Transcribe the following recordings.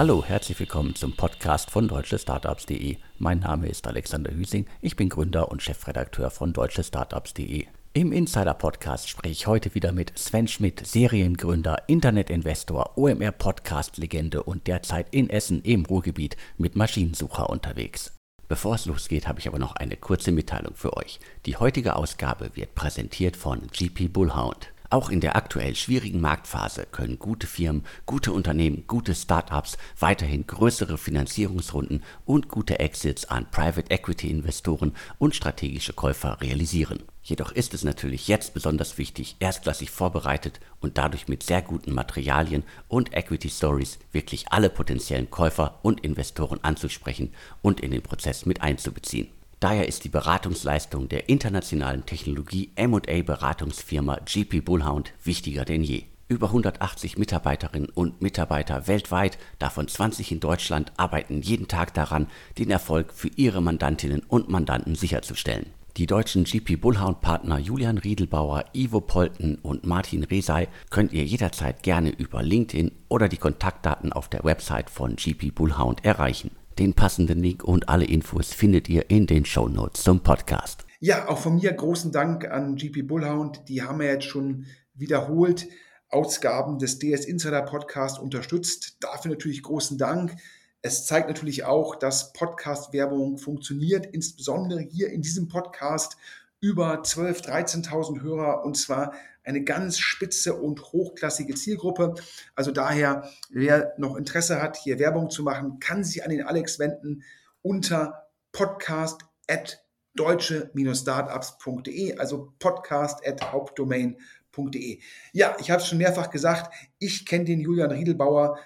Hallo, herzlich willkommen zum Podcast von deutschestartups.de. Mein Name ist Alexander Hüsing, ich bin Gründer und Chefredakteur von deutschestartups.de. Im Insider Podcast spreche ich heute wieder mit Sven Schmidt, Seriengründer, Internetinvestor, OMR Podcast Legende und derzeit in Essen im Ruhrgebiet mit Maschinensucher unterwegs. Bevor es losgeht, habe ich aber noch eine kurze Mitteilung für euch. Die heutige Ausgabe wird präsentiert von GP Bullhound. Auch in der aktuell schwierigen Marktphase können gute Firmen, gute Unternehmen, gute Startups weiterhin größere Finanzierungsrunden und gute Exits an Private Equity Investoren und strategische Käufer realisieren. Jedoch ist es natürlich jetzt besonders wichtig, erstklassig vorbereitet und dadurch mit sehr guten Materialien und Equity Stories wirklich alle potenziellen Käufer und Investoren anzusprechen und in den Prozess mit einzubeziehen. Daher ist die Beratungsleistung der internationalen Technologie M&A Beratungsfirma GP Bullhound wichtiger denn je. Über 180 Mitarbeiterinnen und Mitarbeiter weltweit, davon 20 in Deutschland, arbeiten jeden Tag daran, den Erfolg für ihre Mandantinnen und Mandanten sicherzustellen. Die deutschen GP Bullhound Partner Julian Riedelbauer, Ivo Polten und Martin Resay könnt ihr jederzeit gerne über LinkedIn oder die Kontaktdaten auf der Website von GP Bullhound erreichen. Den passenden Link und alle Infos findet ihr in den Show Notes zum Podcast. Ja, auch von mir großen Dank an GP Bullhound. Die haben ja jetzt schon wiederholt Ausgaben des DS Insider Podcast unterstützt. Dafür natürlich großen Dank. Es zeigt natürlich auch, dass Podcast-Werbung funktioniert, insbesondere hier in diesem Podcast über 12.000, 13.000 Hörer und zwar eine ganz spitze und hochklassige Zielgruppe. Also daher, wer noch Interesse hat, hier Werbung zu machen, kann sich an den Alex wenden unter podcast at deutsche-startups.de, also podcast at hauptdomain.de. Ja, ich habe es schon mehrfach gesagt, ich kenne den Julian Riedelbauer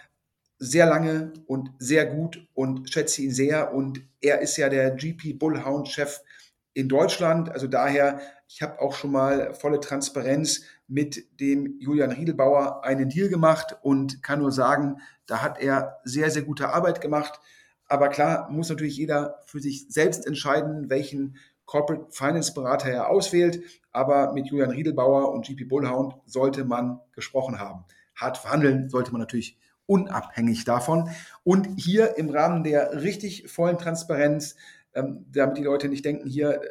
sehr lange und sehr gut und schätze ihn sehr und er ist ja der GP Bullhound-Chef in Deutschland. Also daher, ich habe auch schon mal volle Transparenz mit dem Julian Riedelbauer einen Deal gemacht und kann nur sagen, da hat er sehr, sehr gute Arbeit gemacht. Aber klar, muss natürlich jeder für sich selbst entscheiden, welchen Corporate Finance Berater er auswählt. Aber mit Julian Riedelbauer und GP Bullhound sollte man gesprochen haben. Hart verhandeln sollte man natürlich unabhängig davon. Und hier im Rahmen der richtig vollen Transparenz ähm, damit die Leute nicht denken, hier äh,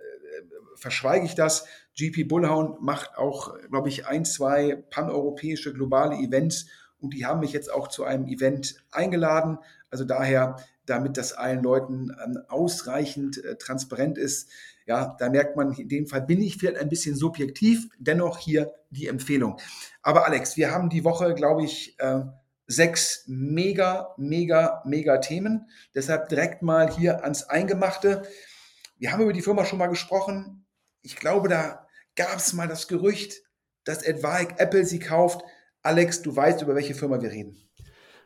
verschweige ich das. GP Bullhound macht auch, glaube ich, ein, zwei paneuropäische globale Events und die haben mich jetzt auch zu einem Event eingeladen. Also daher, damit das allen Leuten ähm, ausreichend äh, transparent ist, ja, da merkt man, in dem Fall bin ich vielleicht ein bisschen subjektiv, dennoch hier die Empfehlung. Aber Alex, wir haben die Woche, glaube ich, äh, sechs mega, mega, mega Themen. Deshalb direkt mal hier ans Eingemachte. Wir haben über die Firma schon mal gesprochen. Ich glaube, da gab es mal das Gerücht, dass etwaig Apple sie kauft. Alex, du weißt, über welche Firma wir reden.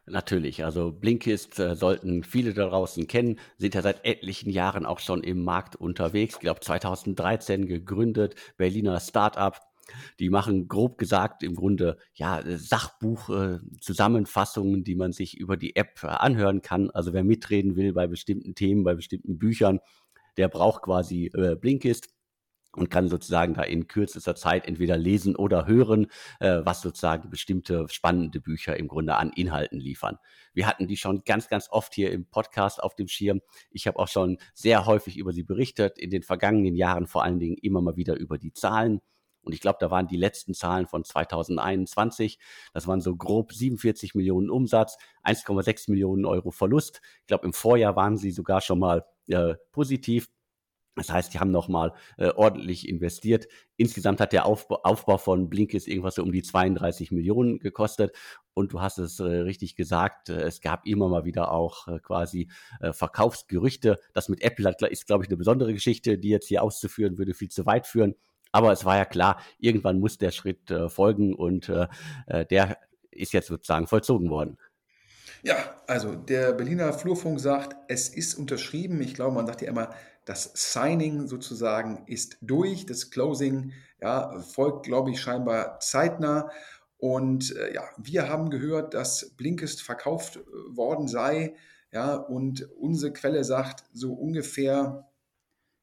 Natürlich, also Blinkist äh, sollten viele da draußen kennen, sind ja seit etlichen Jahren auch schon im Markt unterwegs. Ich glaube 2013 gegründet, Berliner Startup, die machen grob gesagt im Grunde ja Sachbuch-Zusammenfassungen, äh, die man sich über die App äh, anhören kann. Also wer mitreden will bei bestimmten Themen, bei bestimmten Büchern, der braucht quasi äh, Blinkist und kann sozusagen da in kürzester Zeit entweder lesen oder hören, äh, was sozusagen bestimmte spannende Bücher im Grunde an Inhalten liefern. Wir hatten die schon ganz, ganz oft hier im Podcast auf dem Schirm. Ich habe auch schon sehr häufig über sie berichtet, in den vergangenen Jahren vor allen Dingen immer mal wieder über die Zahlen. Und ich glaube, da waren die letzten Zahlen von 2021. Das waren so grob 47 Millionen Umsatz, 1,6 Millionen Euro Verlust. Ich glaube, im Vorjahr waren sie sogar schon mal äh, positiv. Das heißt, die haben nochmal äh, ordentlich investiert. Insgesamt hat der Aufbau, Aufbau von Blinkist irgendwas so um die 32 Millionen gekostet. Und du hast es äh, richtig gesagt, äh, es gab immer mal wieder auch äh, quasi äh, Verkaufsgerüchte. Das mit Apple hat, ist, glaube ich, eine besondere Geschichte, die jetzt hier auszuführen, würde viel zu weit führen. Aber es war ja klar, irgendwann muss der Schritt äh, folgen und äh, äh, der ist jetzt sozusagen vollzogen worden. Ja, also der Berliner Flurfunk sagt, es ist unterschrieben. Ich glaube, man sagt ja immer, das Signing sozusagen ist durch. Das Closing ja, folgt, glaube ich, scheinbar zeitnah. Und äh, ja, wir haben gehört, dass Blinkist verkauft äh, worden sei. Ja, und unsere Quelle sagt, so ungefähr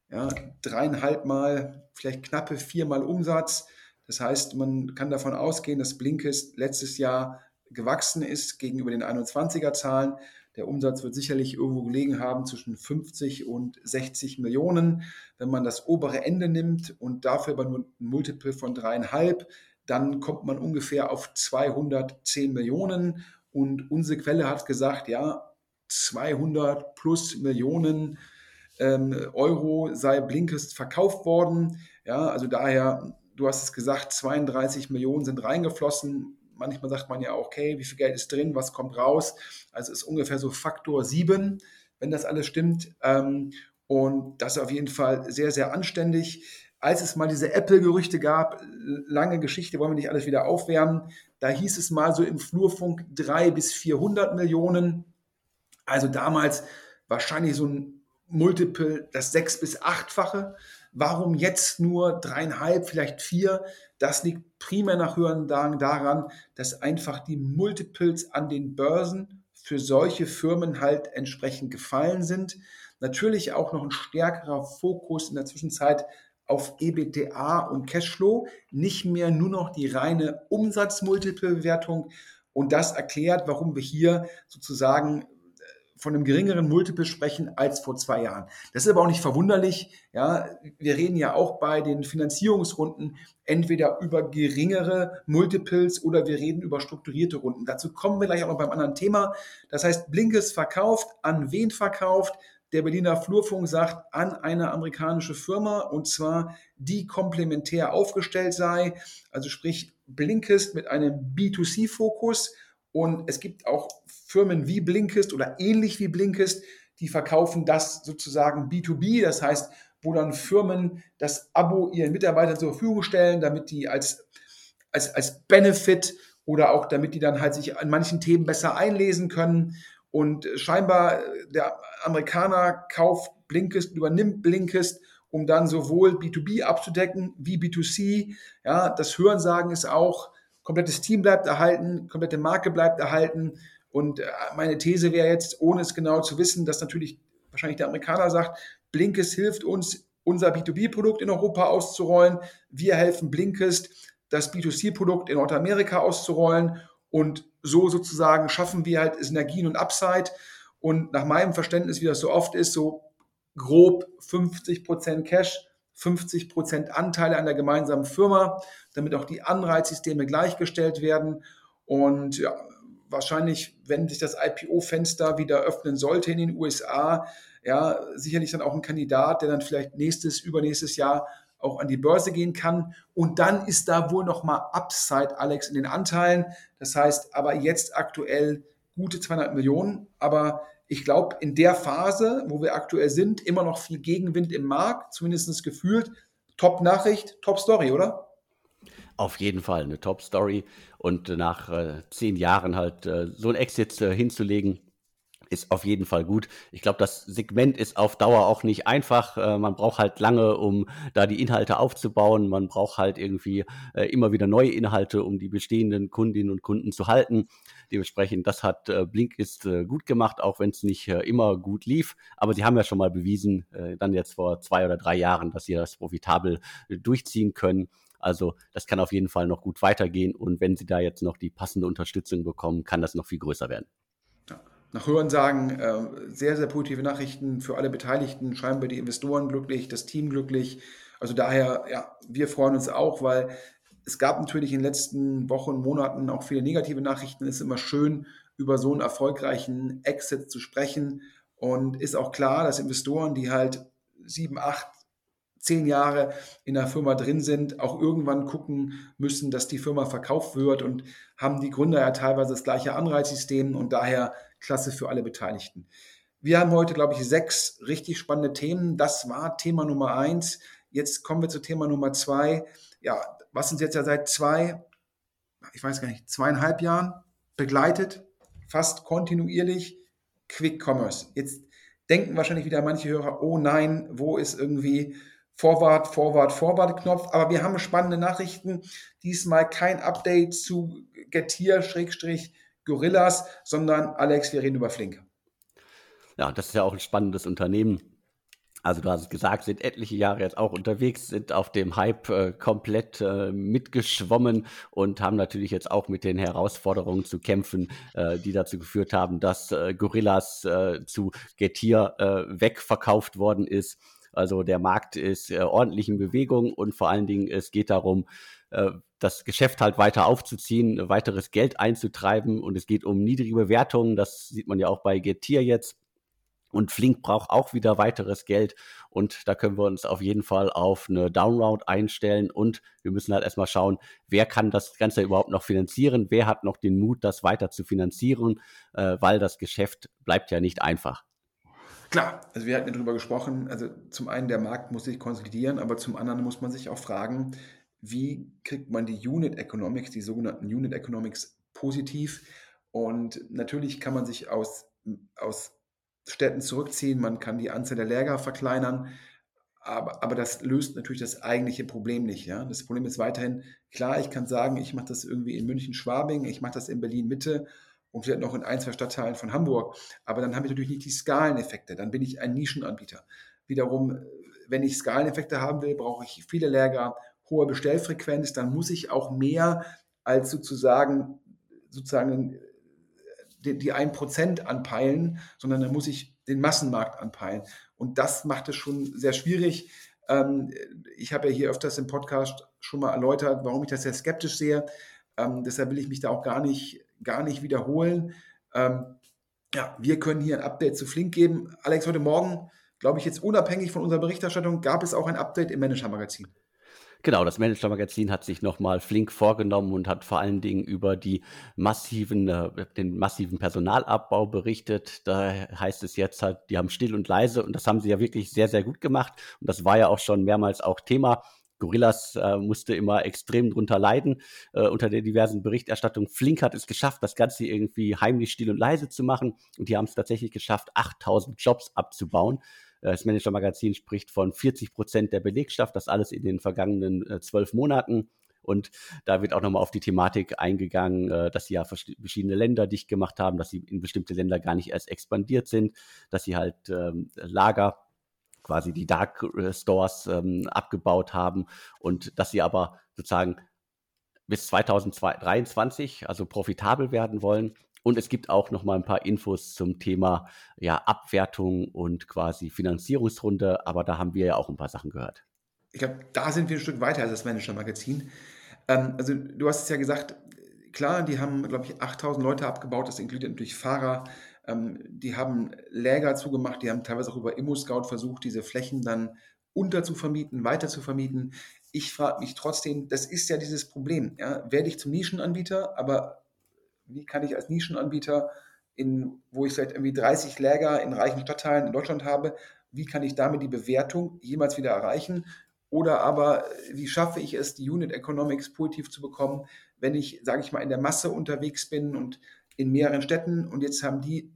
ja, dreieinhalb Mal, vielleicht knappe viermal Umsatz. Das heißt, man kann davon ausgehen, dass Blinkist letztes Jahr gewachsen ist gegenüber den 21er Zahlen. Der Umsatz wird sicherlich irgendwo gelegen haben zwischen 50 und 60 Millionen. Wenn man das obere Ende nimmt und dafür aber nur ein Multiple von dreieinhalb, dann kommt man ungefähr auf 210 Millionen. Und unsere Quelle hat gesagt, ja, 200 plus Millionen ähm, Euro sei Blinkist verkauft worden. Ja, also daher, du hast es gesagt, 32 Millionen sind reingeflossen manchmal sagt man ja auch, okay, wie viel Geld ist drin, was kommt raus. Also ist ungefähr so Faktor 7, wenn das alles stimmt. Ähm, und das ist auf jeden Fall sehr, sehr anständig. Als es mal diese Apple-Gerüchte gab, lange Geschichte, wollen wir nicht alles wieder aufwärmen, da hieß es mal so im Flurfunk 3 bis 400 Millionen. Also damals wahrscheinlich so ein Multiple, das sechs- bis achtfache. Warum jetzt nur dreieinhalb, vielleicht vier? Das liegt primär nach Hören daran, dass einfach die Multiples an den Börsen für solche Firmen halt entsprechend gefallen sind. Natürlich auch noch ein stärkerer Fokus in der Zwischenzeit auf EBITDA und Cashflow, nicht mehr nur noch die reine Umsatzmultiple-Bewertung. Und das erklärt, warum wir hier sozusagen von einem geringeren Multiple sprechen als vor zwei Jahren. Das ist aber auch nicht verwunderlich. Ja, wir reden ja auch bei den Finanzierungsrunden entweder über geringere Multiples oder wir reden über strukturierte Runden. Dazu kommen wir gleich auch noch beim anderen Thema. Das heißt, Blinkes verkauft, an wen verkauft? Der Berliner Flurfunk sagt an eine amerikanische Firma und zwar die komplementär aufgestellt sei. Also sprich Blinkist mit einem B2C-Fokus und es gibt auch Firmen wie Blinkist oder ähnlich wie Blinkist, die verkaufen das sozusagen B2B, das heißt, wo dann Firmen das Abo ihren Mitarbeitern zur Verfügung stellen, damit die als, als, als Benefit oder auch damit die dann halt sich an manchen Themen besser einlesen können. Und scheinbar der Amerikaner kauft Blinkist, übernimmt Blinkist, um dann sowohl B2B abzudecken wie B2C. Ja, das Hörensagen ist auch, komplettes Team bleibt erhalten, komplette Marke bleibt erhalten. Und äh, meine These wäre jetzt, ohne es genau zu wissen, dass natürlich wahrscheinlich der Amerikaner sagt, Blinkist hilft uns, unser B2B-Produkt in Europa auszurollen. Wir helfen Blinkist, das B2C-Produkt in Nordamerika auszurollen. Und so sozusagen schaffen wir halt Synergien und Upside. Und nach meinem Verständnis, wie das so oft ist, so grob 50% Cash, 50 Prozent Anteile an der gemeinsamen Firma, damit auch die Anreizsysteme gleichgestellt werden. Und ja, wahrscheinlich, wenn sich das IPO-Fenster wieder öffnen sollte in den USA, ja, sicherlich dann auch ein Kandidat, der dann vielleicht nächstes, übernächstes Jahr auch an die Börse gehen kann. Und dann ist da wohl nochmal Upside, Alex, in den Anteilen. Das heißt aber jetzt aktuell gute 200 Millionen. Aber ich glaube, in der Phase, wo wir aktuell sind, immer noch viel Gegenwind im Markt, zumindest gefühlt. Top-Nachricht, Top-Story, oder? Auf jeden Fall eine Top-Story. Und nach äh, zehn Jahren halt äh, so ein Exit äh, hinzulegen, ist auf jeden Fall gut. Ich glaube, das Segment ist auf Dauer auch nicht einfach. Äh, man braucht halt lange, um da die Inhalte aufzubauen. Man braucht halt irgendwie äh, immer wieder neue Inhalte, um die bestehenden Kundinnen und Kunden zu halten. Dementsprechend, das hat äh, Blinkist äh, gut gemacht, auch wenn es nicht äh, immer gut lief. Aber sie haben ja schon mal bewiesen, äh, dann jetzt vor zwei oder drei Jahren, dass sie das profitabel durchziehen können. Also das kann auf jeden Fall noch gut weitergehen. Und wenn sie da jetzt noch die passende Unterstützung bekommen, kann das noch viel größer werden nach Hörensagen äh, sehr, sehr positive Nachrichten für alle Beteiligten, scheinbar die Investoren glücklich, das Team glücklich. Also daher, ja, wir freuen uns auch, weil es gab natürlich in den letzten Wochen, Monaten auch viele negative Nachrichten. Es ist immer schön, über so einen erfolgreichen Exit zu sprechen. Und ist auch klar, dass Investoren, die halt sieben, acht, zehn Jahre in der Firma drin sind, auch irgendwann gucken müssen, dass die Firma verkauft wird und haben die Gründer ja teilweise das gleiche Anreizsystem und daher klasse für alle Beteiligten. Wir haben heute, glaube ich, sechs richtig spannende Themen. Das war Thema Nummer eins. Jetzt kommen wir zu Thema Nummer zwei. Ja, was uns jetzt ja seit zwei, ich weiß gar nicht, zweieinhalb Jahren begleitet, fast kontinuierlich, Quick Commerce. Jetzt denken wahrscheinlich wieder manche Hörer, oh nein, wo ist irgendwie Vorwart, Vorwart, Vorwart-Knopf. Aber wir haben spannende Nachrichten. Diesmal kein Update zu Getir, Schrägstrich, Gorillas, sondern Alex, wir reden über Flink. Ja, das ist ja auch ein spannendes Unternehmen. Also du hast es gesagt, sind etliche Jahre jetzt auch unterwegs, sind auf dem Hype äh, komplett äh, mitgeschwommen und haben natürlich jetzt auch mit den Herausforderungen zu kämpfen, äh, die dazu geführt haben, dass äh, Gorillas äh, zu Getir äh, wegverkauft worden ist. Also der Markt ist ordentlich in Bewegung und vor allen Dingen es geht darum, das Geschäft halt weiter aufzuziehen, weiteres Geld einzutreiben und es geht um niedrige Bewertungen. Das sieht man ja auch bei Getir jetzt und Flink braucht auch wieder weiteres Geld. Und da können wir uns auf jeden Fall auf eine Downround einstellen. Und wir müssen halt erstmal schauen, wer kann das Ganze überhaupt noch finanzieren? Wer hat noch den Mut, das weiter zu finanzieren? Äh, weil das Geschäft bleibt ja nicht einfach. Klar, also wir hatten ja darüber gesprochen. Also zum einen, der Markt muss sich konsolidieren, aber zum anderen muss man sich auch fragen, wie kriegt man die Unit Economics, die sogenannten Unit Economics positiv? Und natürlich kann man sich aus, aus Städten zurückziehen, man kann die Anzahl der Läger verkleinern, aber, aber das löst natürlich das eigentliche Problem nicht. Ja? Das Problem ist weiterhin, klar, ich kann sagen, ich mache das irgendwie in München-Schwabing, ich mache das in Berlin-Mitte und vielleicht noch in ein, zwei Stadtteilen von Hamburg, aber dann habe ich natürlich nicht die Skaleneffekte, dann bin ich ein Nischenanbieter. Wiederum, wenn ich Skaleneffekte haben will, brauche ich viele Läger, hohe Bestellfrequenz, dann muss ich auch mehr als sozusagen, sozusagen die, die 1% anpeilen, sondern da muss ich den Massenmarkt anpeilen. Und das macht es schon sehr schwierig. Ähm, ich habe ja hier öfters im Podcast schon mal erläutert, warum ich das sehr skeptisch sehe. Ähm, deshalb will ich mich da auch gar nicht, gar nicht wiederholen. Ähm, ja, wir können hier ein Update zu Flink geben. Alex, heute Morgen, glaube ich, jetzt unabhängig von unserer Berichterstattung, gab es auch ein Update im Manager-Magazin. Genau, das Manager-Magazin hat sich nochmal flink vorgenommen und hat vor allen Dingen über die massiven, äh, den massiven Personalabbau berichtet. Da heißt es jetzt halt, die haben still und leise und das haben sie ja wirklich sehr, sehr gut gemacht. Und das war ja auch schon mehrmals auch Thema. Gorillas äh, musste immer extrem drunter leiden äh, unter der diversen Berichterstattung. Flink hat es geschafft, das Ganze irgendwie heimlich still und leise zu machen. Und die haben es tatsächlich geschafft, 8000 Jobs abzubauen. Äh, das Manager-Magazin spricht von 40 Prozent der Belegschaft, das alles in den vergangenen äh, zwölf Monaten. Und da wird auch nochmal auf die Thematik eingegangen, äh, dass sie ja verschiedene Länder dicht gemacht haben, dass sie in bestimmte Länder gar nicht erst expandiert sind, dass sie halt ähm, Lager quasi die Dark Stores ähm, abgebaut haben und dass sie aber sozusagen bis 2023, also profitabel werden wollen. Und es gibt auch noch mal ein paar Infos zum Thema ja, Abwertung und quasi Finanzierungsrunde. Aber da haben wir ja auch ein paar Sachen gehört. Ich glaube, da sind wir ein Stück weiter als das Manager-Magazin. Ähm, also du hast es ja gesagt, klar, die haben, glaube ich, 8000 Leute abgebaut. Das inkludiert natürlich Fahrer. Ähm, die haben Läger zugemacht. Die haben teilweise auch über ImmoScout versucht, diese Flächen dann unterzuvermieten, weiter zu vermieten. Ich frage mich trotzdem, das ist ja dieses Problem. Ja? Werde ich zum Nischenanbieter, aber wie kann ich als Nischenanbieter, in, wo ich vielleicht irgendwie 30 Läger in reichen Stadtteilen in Deutschland habe, wie kann ich damit die Bewertung jemals wieder erreichen? Oder aber, wie schaffe ich es, die Unit Economics positiv zu bekommen, wenn ich, sage ich mal, in der Masse unterwegs bin und in mehreren Städten und jetzt haben die,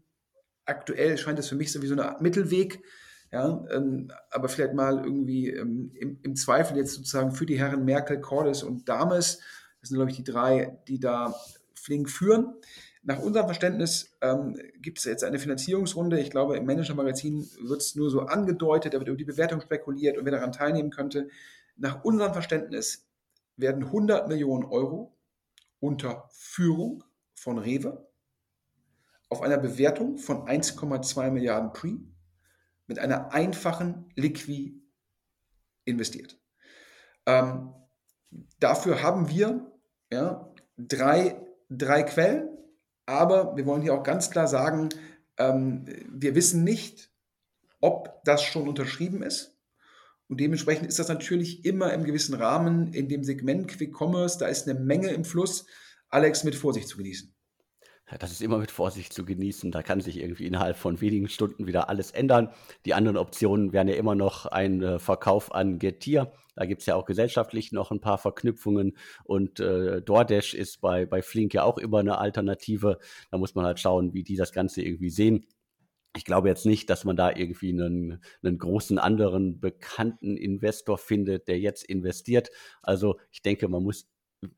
aktuell scheint es für mich so wie so eine Mittelweg, ja, ähm, aber vielleicht mal irgendwie ähm, im, im, Zweifel jetzt sozusagen für die Herren Merkel, Cordes und Dames, das sind, glaube ich, die drei, die da flink führen. Nach unserem Verständnis ähm, gibt es jetzt eine Finanzierungsrunde. Ich glaube, im Manager-Magazin wird es nur so angedeutet, da wird über die Bewertung spekuliert und wer daran teilnehmen könnte. Nach unserem Verständnis werden 100 Millionen Euro unter Führung von Rewe auf einer Bewertung von 1,2 Milliarden Pre mit einer einfachen Liqui investiert. Ähm, dafür haben wir ja, drei drei Quellen, aber wir wollen hier auch ganz klar sagen, ähm, wir wissen nicht, ob das schon unterschrieben ist. Und dementsprechend ist das natürlich immer im gewissen Rahmen in dem Segment Quick Commerce, da ist eine Menge im Fluss, Alex mit Vorsicht zu genießen. Das ist immer mit Vorsicht zu genießen. Da kann sich irgendwie innerhalb von wenigen Stunden wieder alles ändern. Die anderen Optionen wären ja immer noch ein äh, Verkauf an Getir. Da gibt es ja auch gesellschaftlich noch ein paar Verknüpfungen. Und äh, DoorDash ist bei, bei Flink ja auch immer eine Alternative. Da muss man halt schauen, wie die das Ganze irgendwie sehen. Ich glaube jetzt nicht, dass man da irgendwie einen, einen großen anderen bekannten Investor findet, der jetzt investiert. Also ich denke, man muss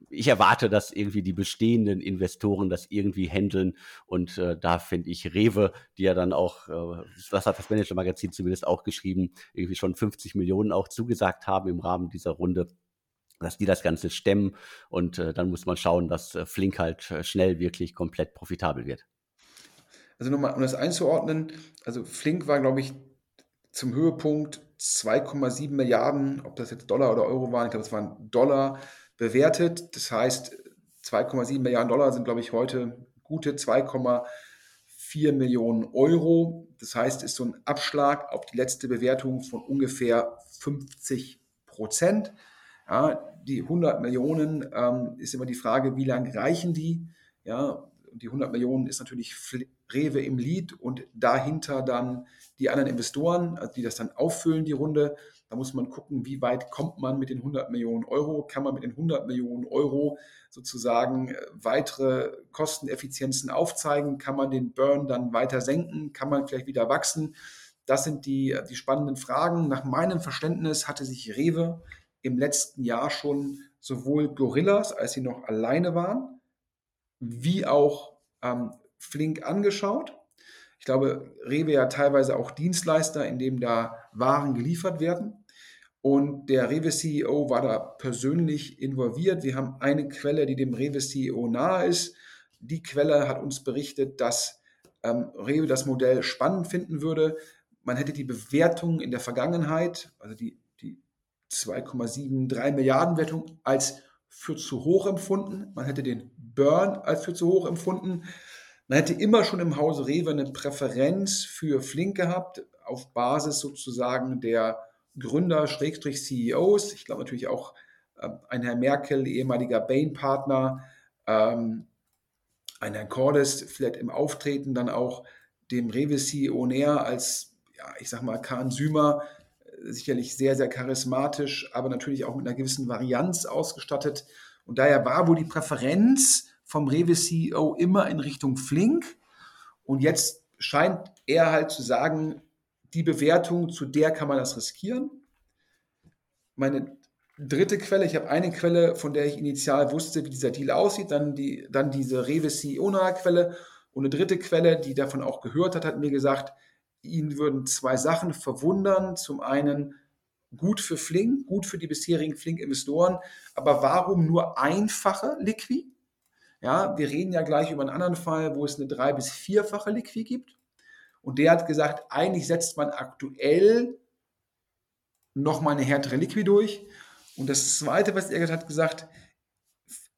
ich erwarte, dass irgendwie die bestehenden Investoren das irgendwie handeln. Und äh, da finde ich Rewe, die ja dann auch, äh, das hat das Manager-Magazin zumindest auch geschrieben, irgendwie schon 50 Millionen auch zugesagt haben im Rahmen dieser Runde dass die das Ganze stemmen und äh, dann muss man schauen, dass äh, Flink halt äh, schnell wirklich komplett profitabel wird. Also nochmal, um das einzuordnen, also Flink war, glaube ich, zum Höhepunkt 2,7 Milliarden, ob das jetzt Dollar oder Euro waren, ich glaube, es waren Dollar bewertet. Das heißt, 2,7 Milliarden Dollar sind, glaube ich, heute gute 2,4 Millionen Euro. Das heißt, ist so ein Abschlag auf die letzte Bewertung von ungefähr 50 Prozent. Ja, die 100 Millionen ähm, ist immer die Frage, wie lange reichen die? Ja, die 100 Millionen ist natürlich Rewe im Lead und dahinter dann die anderen Investoren, also die das dann auffüllen, die Runde. Da muss man gucken, wie weit kommt man mit den 100 Millionen Euro. Kann man mit den 100 Millionen Euro sozusagen äh, weitere Kosteneffizienzen aufzeigen? Kann man den Burn dann weiter senken? Kann man vielleicht wieder wachsen? Das sind die, die spannenden Fragen. Nach meinem Verständnis hatte sich Rewe im letzten Jahr schon sowohl Gorillas, als sie noch alleine waren, wie auch ähm, Flink angeschaut. Ich glaube, Rewe ja teilweise auch Dienstleister, in dem da Waren geliefert werden. Und der Rewe-CEO war da persönlich involviert. Wir haben eine Quelle, die dem Rewe-CEO nahe ist. Die Quelle hat uns berichtet, dass ähm, Rewe das Modell spannend finden würde. Man hätte die Bewertung in der Vergangenheit, also die, die 2,73 Milliarden Wertung, als für zu hoch empfunden. Man hätte den Burn als für zu hoch empfunden. Man hätte immer schon im Hause Rewe eine Präferenz für Flink gehabt, auf Basis sozusagen der Gründer, Schrägstrich CEOs. Ich glaube natürlich auch äh, ein Herr Merkel, ehemaliger Bain-Partner, ähm, ein Herr Cordes, vielleicht im Auftreten dann auch dem Rewe-CEO näher als, ja, ich sag mal, Kahn Sümer, äh, sicherlich sehr, sehr charismatisch, aber natürlich auch mit einer gewissen Varianz ausgestattet. Und daher war wohl die Präferenz vom Rewe CEO immer in Richtung Flink. Und jetzt scheint er halt zu sagen, die Bewertung, zu der kann man das riskieren. Meine dritte Quelle, ich habe eine Quelle, von der ich initial wusste, wie dieser Deal aussieht, dann, die, dann diese Rewe CEO-nahe Quelle und eine dritte Quelle, die davon auch gehört hat, hat mir gesagt, ihn würden zwei Sachen verwundern. Zum einen gut für Flink, gut für die bisherigen Flink-Investoren, aber warum nur einfache Liquid? Ja, wir reden ja gleich über einen anderen Fall, wo es eine drei- bis vierfache Liquid gibt. Und der hat gesagt, eigentlich setzt man aktuell nochmal eine härtere Liquid durch. Und das Zweite, was er gesagt hat, gesagt,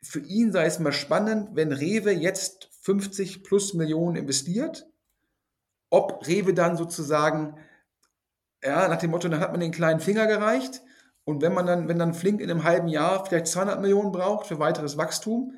für ihn sei es mal spannend, wenn Rewe jetzt 50 plus Millionen investiert, ob Rewe dann sozusagen, ja, nach dem Motto, dann hat man den kleinen Finger gereicht. Und wenn man dann, wenn dann Flink in einem halben Jahr vielleicht 200 Millionen braucht für weiteres Wachstum,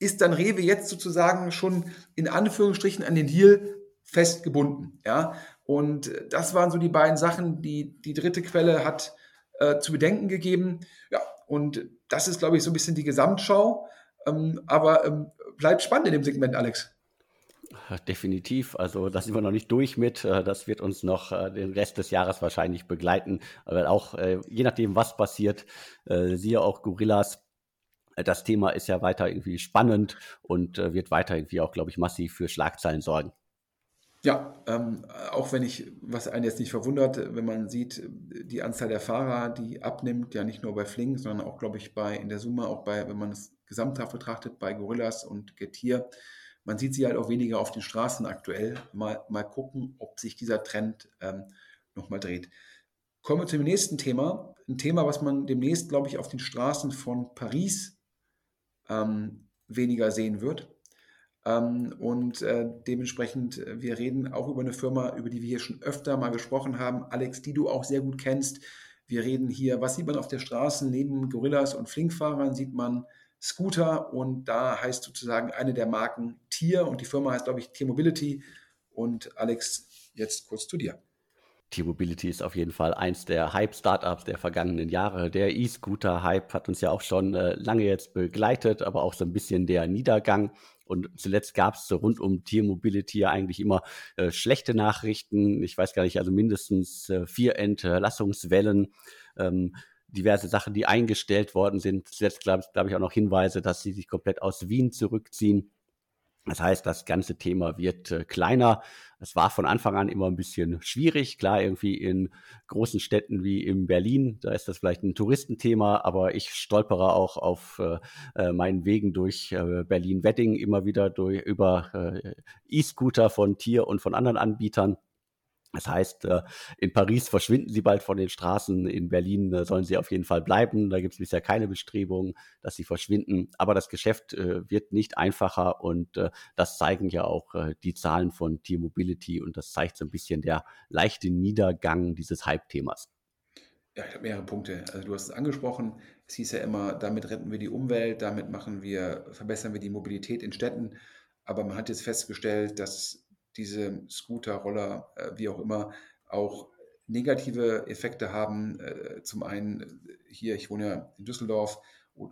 ist dann Rewe jetzt sozusagen schon in Anführungsstrichen an den Deal festgebunden. Ja? Und das waren so die beiden Sachen, die die dritte Quelle hat äh, zu bedenken gegeben. Ja, und das ist, glaube ich, so ein bisschen die Gesamtschau. Ähm, aber ähm, bleibt spannend in dem Segment, Alex. Definitiv. Also da sind wir noch nicht durch mit. Äh, das wird uns noch äh, den Rest des Jahres wahrscheinlich begleiten. Aber auch äh, je nachdem, was passiert, siehe auch Gorillas das Thema ist ja weiter irgendwie spannend und äh, wird weiter irgendwie auch, glaube ich, massiv für Schlagzeilen sorgen. Ja, ähm, auch wenn ich, was einen jetzt nicht verwundert, wenn man sieht, die Anzahl der Fahrer, die abnimmt, ja nicht nur bei Flink, sondern auch, glaube ich, bei in der Summe, auch bei, wenn man es gesamthaft betrachtet, bei Gorillas und Getir. Man sieht sie halt auch weniger auf den Straßen aktuell. Mal, mal gucken, ob sich dieser Trend ähm, nochmal dreht. Kommen wir zum nächsten Thema. Ein Thema, was man demnächst, glaube ich, auf den Straßen von Paris ähm, weniger sehen wird. Ähm, und äh, dementsprechend, äh, wir reden auch über eine Firma, über die wir hier schon öfter mal gesprochen haben, Alex, die du auch sehr gut kennst. Wir reden hier, was sieht man auf der Straße? Neben Gorillas und Flinkfahrern sieht man Scooter und da heißt sozusagen eine der Marken Tier und die Firma heißt, glaube ich, Tier Mobility. Und Alex, jetzt kurz zu dir. T-Mobility ist auf jeden Fall eins der Hype-Startups der vergangenen Jahre. Der E-Scooter-Hype hat uns ja auch schon äh, lange jetzt begleitet, aber auch so ein bisschen der Niedergang. Und zuletzt gab es rund um T-Mobility ja eigentlich immer äh, schlechte Nachrichten. Ich weiß gar nicht, also mindestens äh, vier Entlassungswellen. Ähm, diverse Sachen, die eingestellt worden sind. Jetzt glaube glaub ich auch noch Hinweise, dass sie sich komplett aus Wien zurückziehen. Das heißt, das ganze Thema wird äh, kleiner. Es war von Anfang an immer ein bisschen schwierig. Klar, irgendwie in großen Städten wie in Berlin, da ist das vielleicht ein Touristenthema, aber ich stolpere auch auf äh, äh meinen Wegen durch äh, Berlin-Wedding immer wieder durch, über äh, E-Scooter von Tier und von anderen Anbietern. Das heißt, äh, in Paris verschwinden sie bald von den Straßen, in Berlin äh, sollen sie auf jeden Fall bleiben. Da gibt es bisher keine Bestrebungen, dass sie verschwinden. Aber das Geschäft äh, wird nicht einfacher und das zeigen ja auch die Zahlen von T-Mobility und das zeigt so ein bisschen der leichte Niedergang dieses Hype-Themas. Ja, ich habe mehrere Punkte. Also du hast es angesprochen. Es hieß ja immer, damit retten wir die Umwelt, damit machen wir, verbessern wir die Mobilität in Städten. Aber man hat jetzt festgestellt, dass diese Scooter, Roller, äh, wie auch immer, auch negative Effekte haben. Äh, zum einen äh, hier, ich wohne ja in Düsseldorf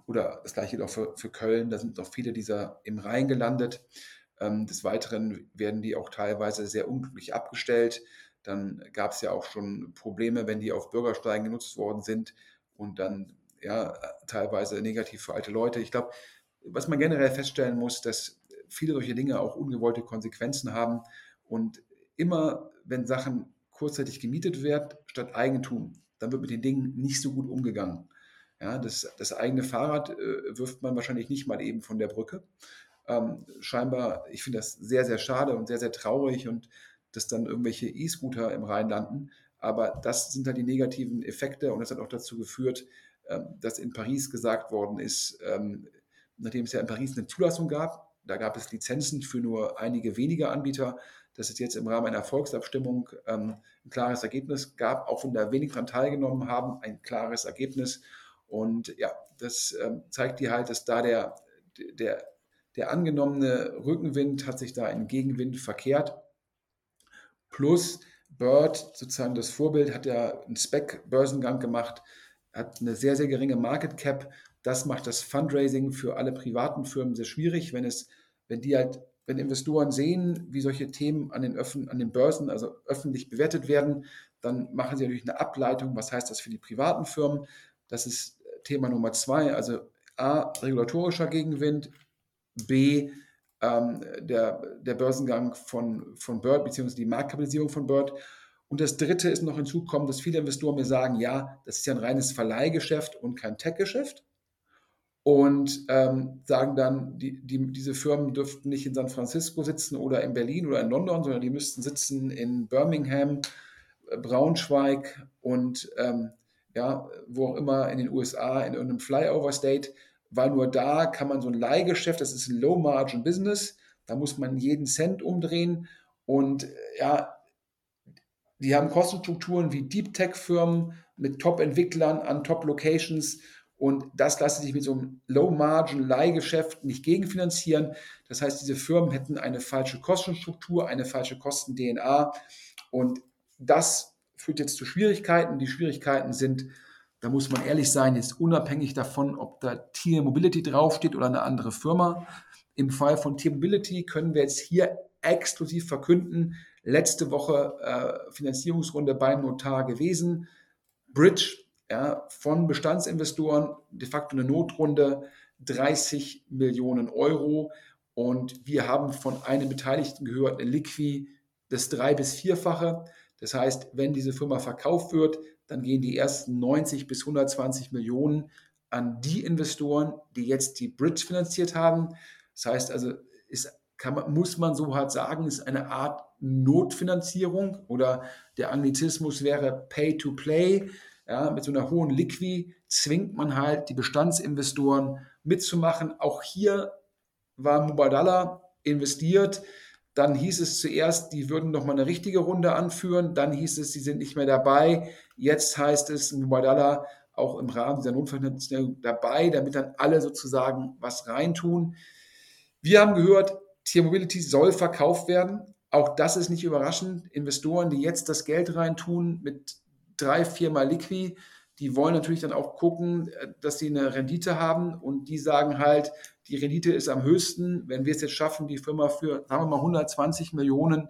oder das gleiche auch für, für Köln, da sind noch viele dieser im Rhein gelandet. Ähm, des Weiteren werden die auch teilweise sehr unglücklich abgestellt. Dann gab es ja auch schon Probleme, wenn die auf Bürgersteigen genutzt worden sind und dann ja teilweise negativ für alte Leute. Ich glaube, was man generell feststellen muss, dass viele solche Dinge auch ungewollte Konsequenzen haben. Und immer, wenn Sachen kurzzeitig gemietet werden, statt Eigentum, dann wird mit den Dingen nicht so gut umgegangen. Ja, das, das eigene Fahrrad äh, wirft man wahrscheinlich nicht mal eben von der Brücke. Ähm, scheinbar, ich finde das sehr, sehr schade und sehr, sehr traurig und dass dann irgendwelche E-Scooter im Rhein landen. Aber das sind halt die negativen Effekte und das hat auch dazu geführt, ähm, dass in Paris gesagt worden ist, ähm, nachdem es ja in Paris eine Zulassung gab, da gab es Lizenzen für nur einige wenige Anbieter, dass es jetzt im Rahmen einer Volksabstimmung ähm, ein klares Ergebnis gab, auch wenn da wenig daran teilgenommen haben, ein klares Ergebnis. Und ja, das ähm, zeigt dir halt, dass da der, der, der angenommene Rückenwind hat sich da in Gegenwind verkehrt. Plus Bird, sozusagen das Vorbild, hat ja einen Spec-Börsengang gemacht, hat eine sehr, sehr geringe Market Cap. Das macht das Fundraising für alle privaten Firmen sehr schwierig, wenn es wenn die halt, wenn Investoren sehen, wie solche Themen an den, Öffn an den Börsen, also öffentlich bewertet werden, dann machen sie natürlich eine Ableitung, was heißt das für die privaten Firmen. Das ist Thema Nummer zwei, also A, regulatorischer Gegenwind, B, ähm, der, der Börsengang von, von Bird, beziehungsweise die Marktkapitalisierung von Bird. Und das dritte ist noch hinzugekommen, dass viele Investoren mir sagen, ja, das ist ja ein reines Verleihgeschäft und kein Tech-Geschäft. Und ähm, sagen dann, die, die, diese Firmen dürften nicht in San Francisco sitzen oder in Berlin oder in London, sondern die müssten sitzen in Birmingham, äh, Braunschweig und ähm, ja, wo auch immer in den USA, in irgendeinem Flyover State, weil nur da kann man so ein Leihgeschäft, das ist ein Low-Margin-Business, da muss man jeden Cent umdrehen. Und äh, ja, die haben Kostenstrukturen wie Deep Tech-Firmen mit Top-Entwicklern an Top-Locations und das lasse sich mit so einem Low-Margin-Leihgeschäft nicht gegenfinanzieren. Das heißt, diese Firmen hätten eine falsche Kostenstruktur, eine falsche Kosten-DNA. Und das führt jetzt zu Schwierigkeiten. Die Schwierigkeiten sind, da muss man ehrlich sein, jetzt unabhängig davon, ob da Tier Mobility draufsteht oder eine andere Firma. Im Fall von Tier Mobility können wir jetzt hier exklusiv verkünden, letzte Woche äh, Finanzierungsrunde beim Notar gewesen. Bridge ja, von Bestandsinvestoren, de facto eine Notrunde, 30 Millionen Euro. Und wir haben von einem Beteiligten gehört, eine Liqui, das drei- bis vierfache. Das heißt, wenn diese Firma verkauft wird, dann gehen die ersten 90 bis 120 Millionen an die Investoren, die jetzt die Bridge finanziert haben. Das heißt also, ist, man, muss man so hart sagen, ist eine Art Notfinanzierung oder der Anglizismus wäre Pay-to-Play ja, mit so einer hohen Liqui zwingt man halt die Bestandsinvestoren mitzumachen. Auch hier war Mubadala investiert. Dann hieß es zuerst, die würden noch mal eine richtige Runde anführen. Dann hieß es, sie sind nicht mehr dabei. Jetzt heißt es, Mubadala auch im Rahmen dieser Notfinanzierung dabei, damit dann alle sozusagen was reintun. Wir haben gehört, Tier Mobility soll verkauft werden. Auch das ist nicht überraschend. Investoren, die jetzt das Geld reintun mit drei, viermal Liqui. Die wollen natürlich dann auch gucken, äh, dass sie eine Rendite haben und die sagen halt, die Rendite ist am höchsten, wenn wir es jetzt schaffen, die Firma für, sagen wir mal, 120 Millionen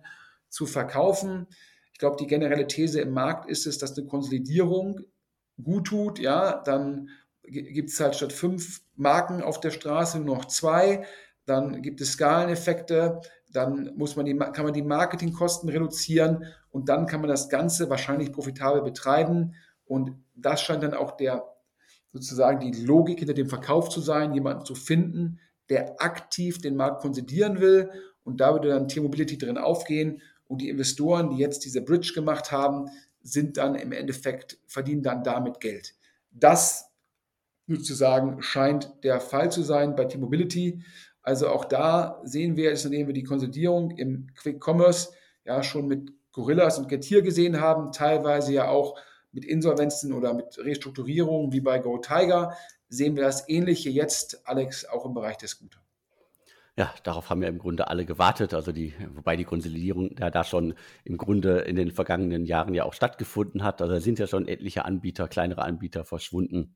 zu verkaufen. Ich glaube, die generelle These im Markt ist es, dass eine Konsolidierung gut tut, ja, dann gibt es halt statt fünf Marken auf der Straße nur noch zwei. Dann gibt es Skaleneffekte, dann muss man die, kann man die Marketingkosten reduzieren und dann kann man das Ganze wahrscheinlich profitabel betreiben. Und das scheint dann auch der sozusagen die Logik hinter dem Verkauf zu sein, jemanden zu finden, der aktiv den Markt konsolidieren will. Und da würde dann T-Mobility drin aufgehen. Und die Investoren, die jetzt diese Bridge gemacht haben, sind dann im Endeffekt, verdienen dann damit Geld. Das sozusagen scheint der Fall zu sein bei T-Mobility. Also auch da sehen wir, jetzt indem wir die Konsolidierung im Quick Commerce ja schon mit Gorillas und Getir gesehen haben, teilweise ja auch mit Insolvenzen oder mit Restrukturierungen wie bei Go Tiger, sehen wir das Ähnliche jetzt, Alex, auch im Bereich der Scooter. Ja, darauf haben ja im Grunde alle gewartet. Also die, wobei die Konsolidierung ja da schon im Grunde in den vergangenen Jahren ja auch stattgefunden hat. Also da sind ja schon etliche Anbieter, kleinere Anbieter verschwunden.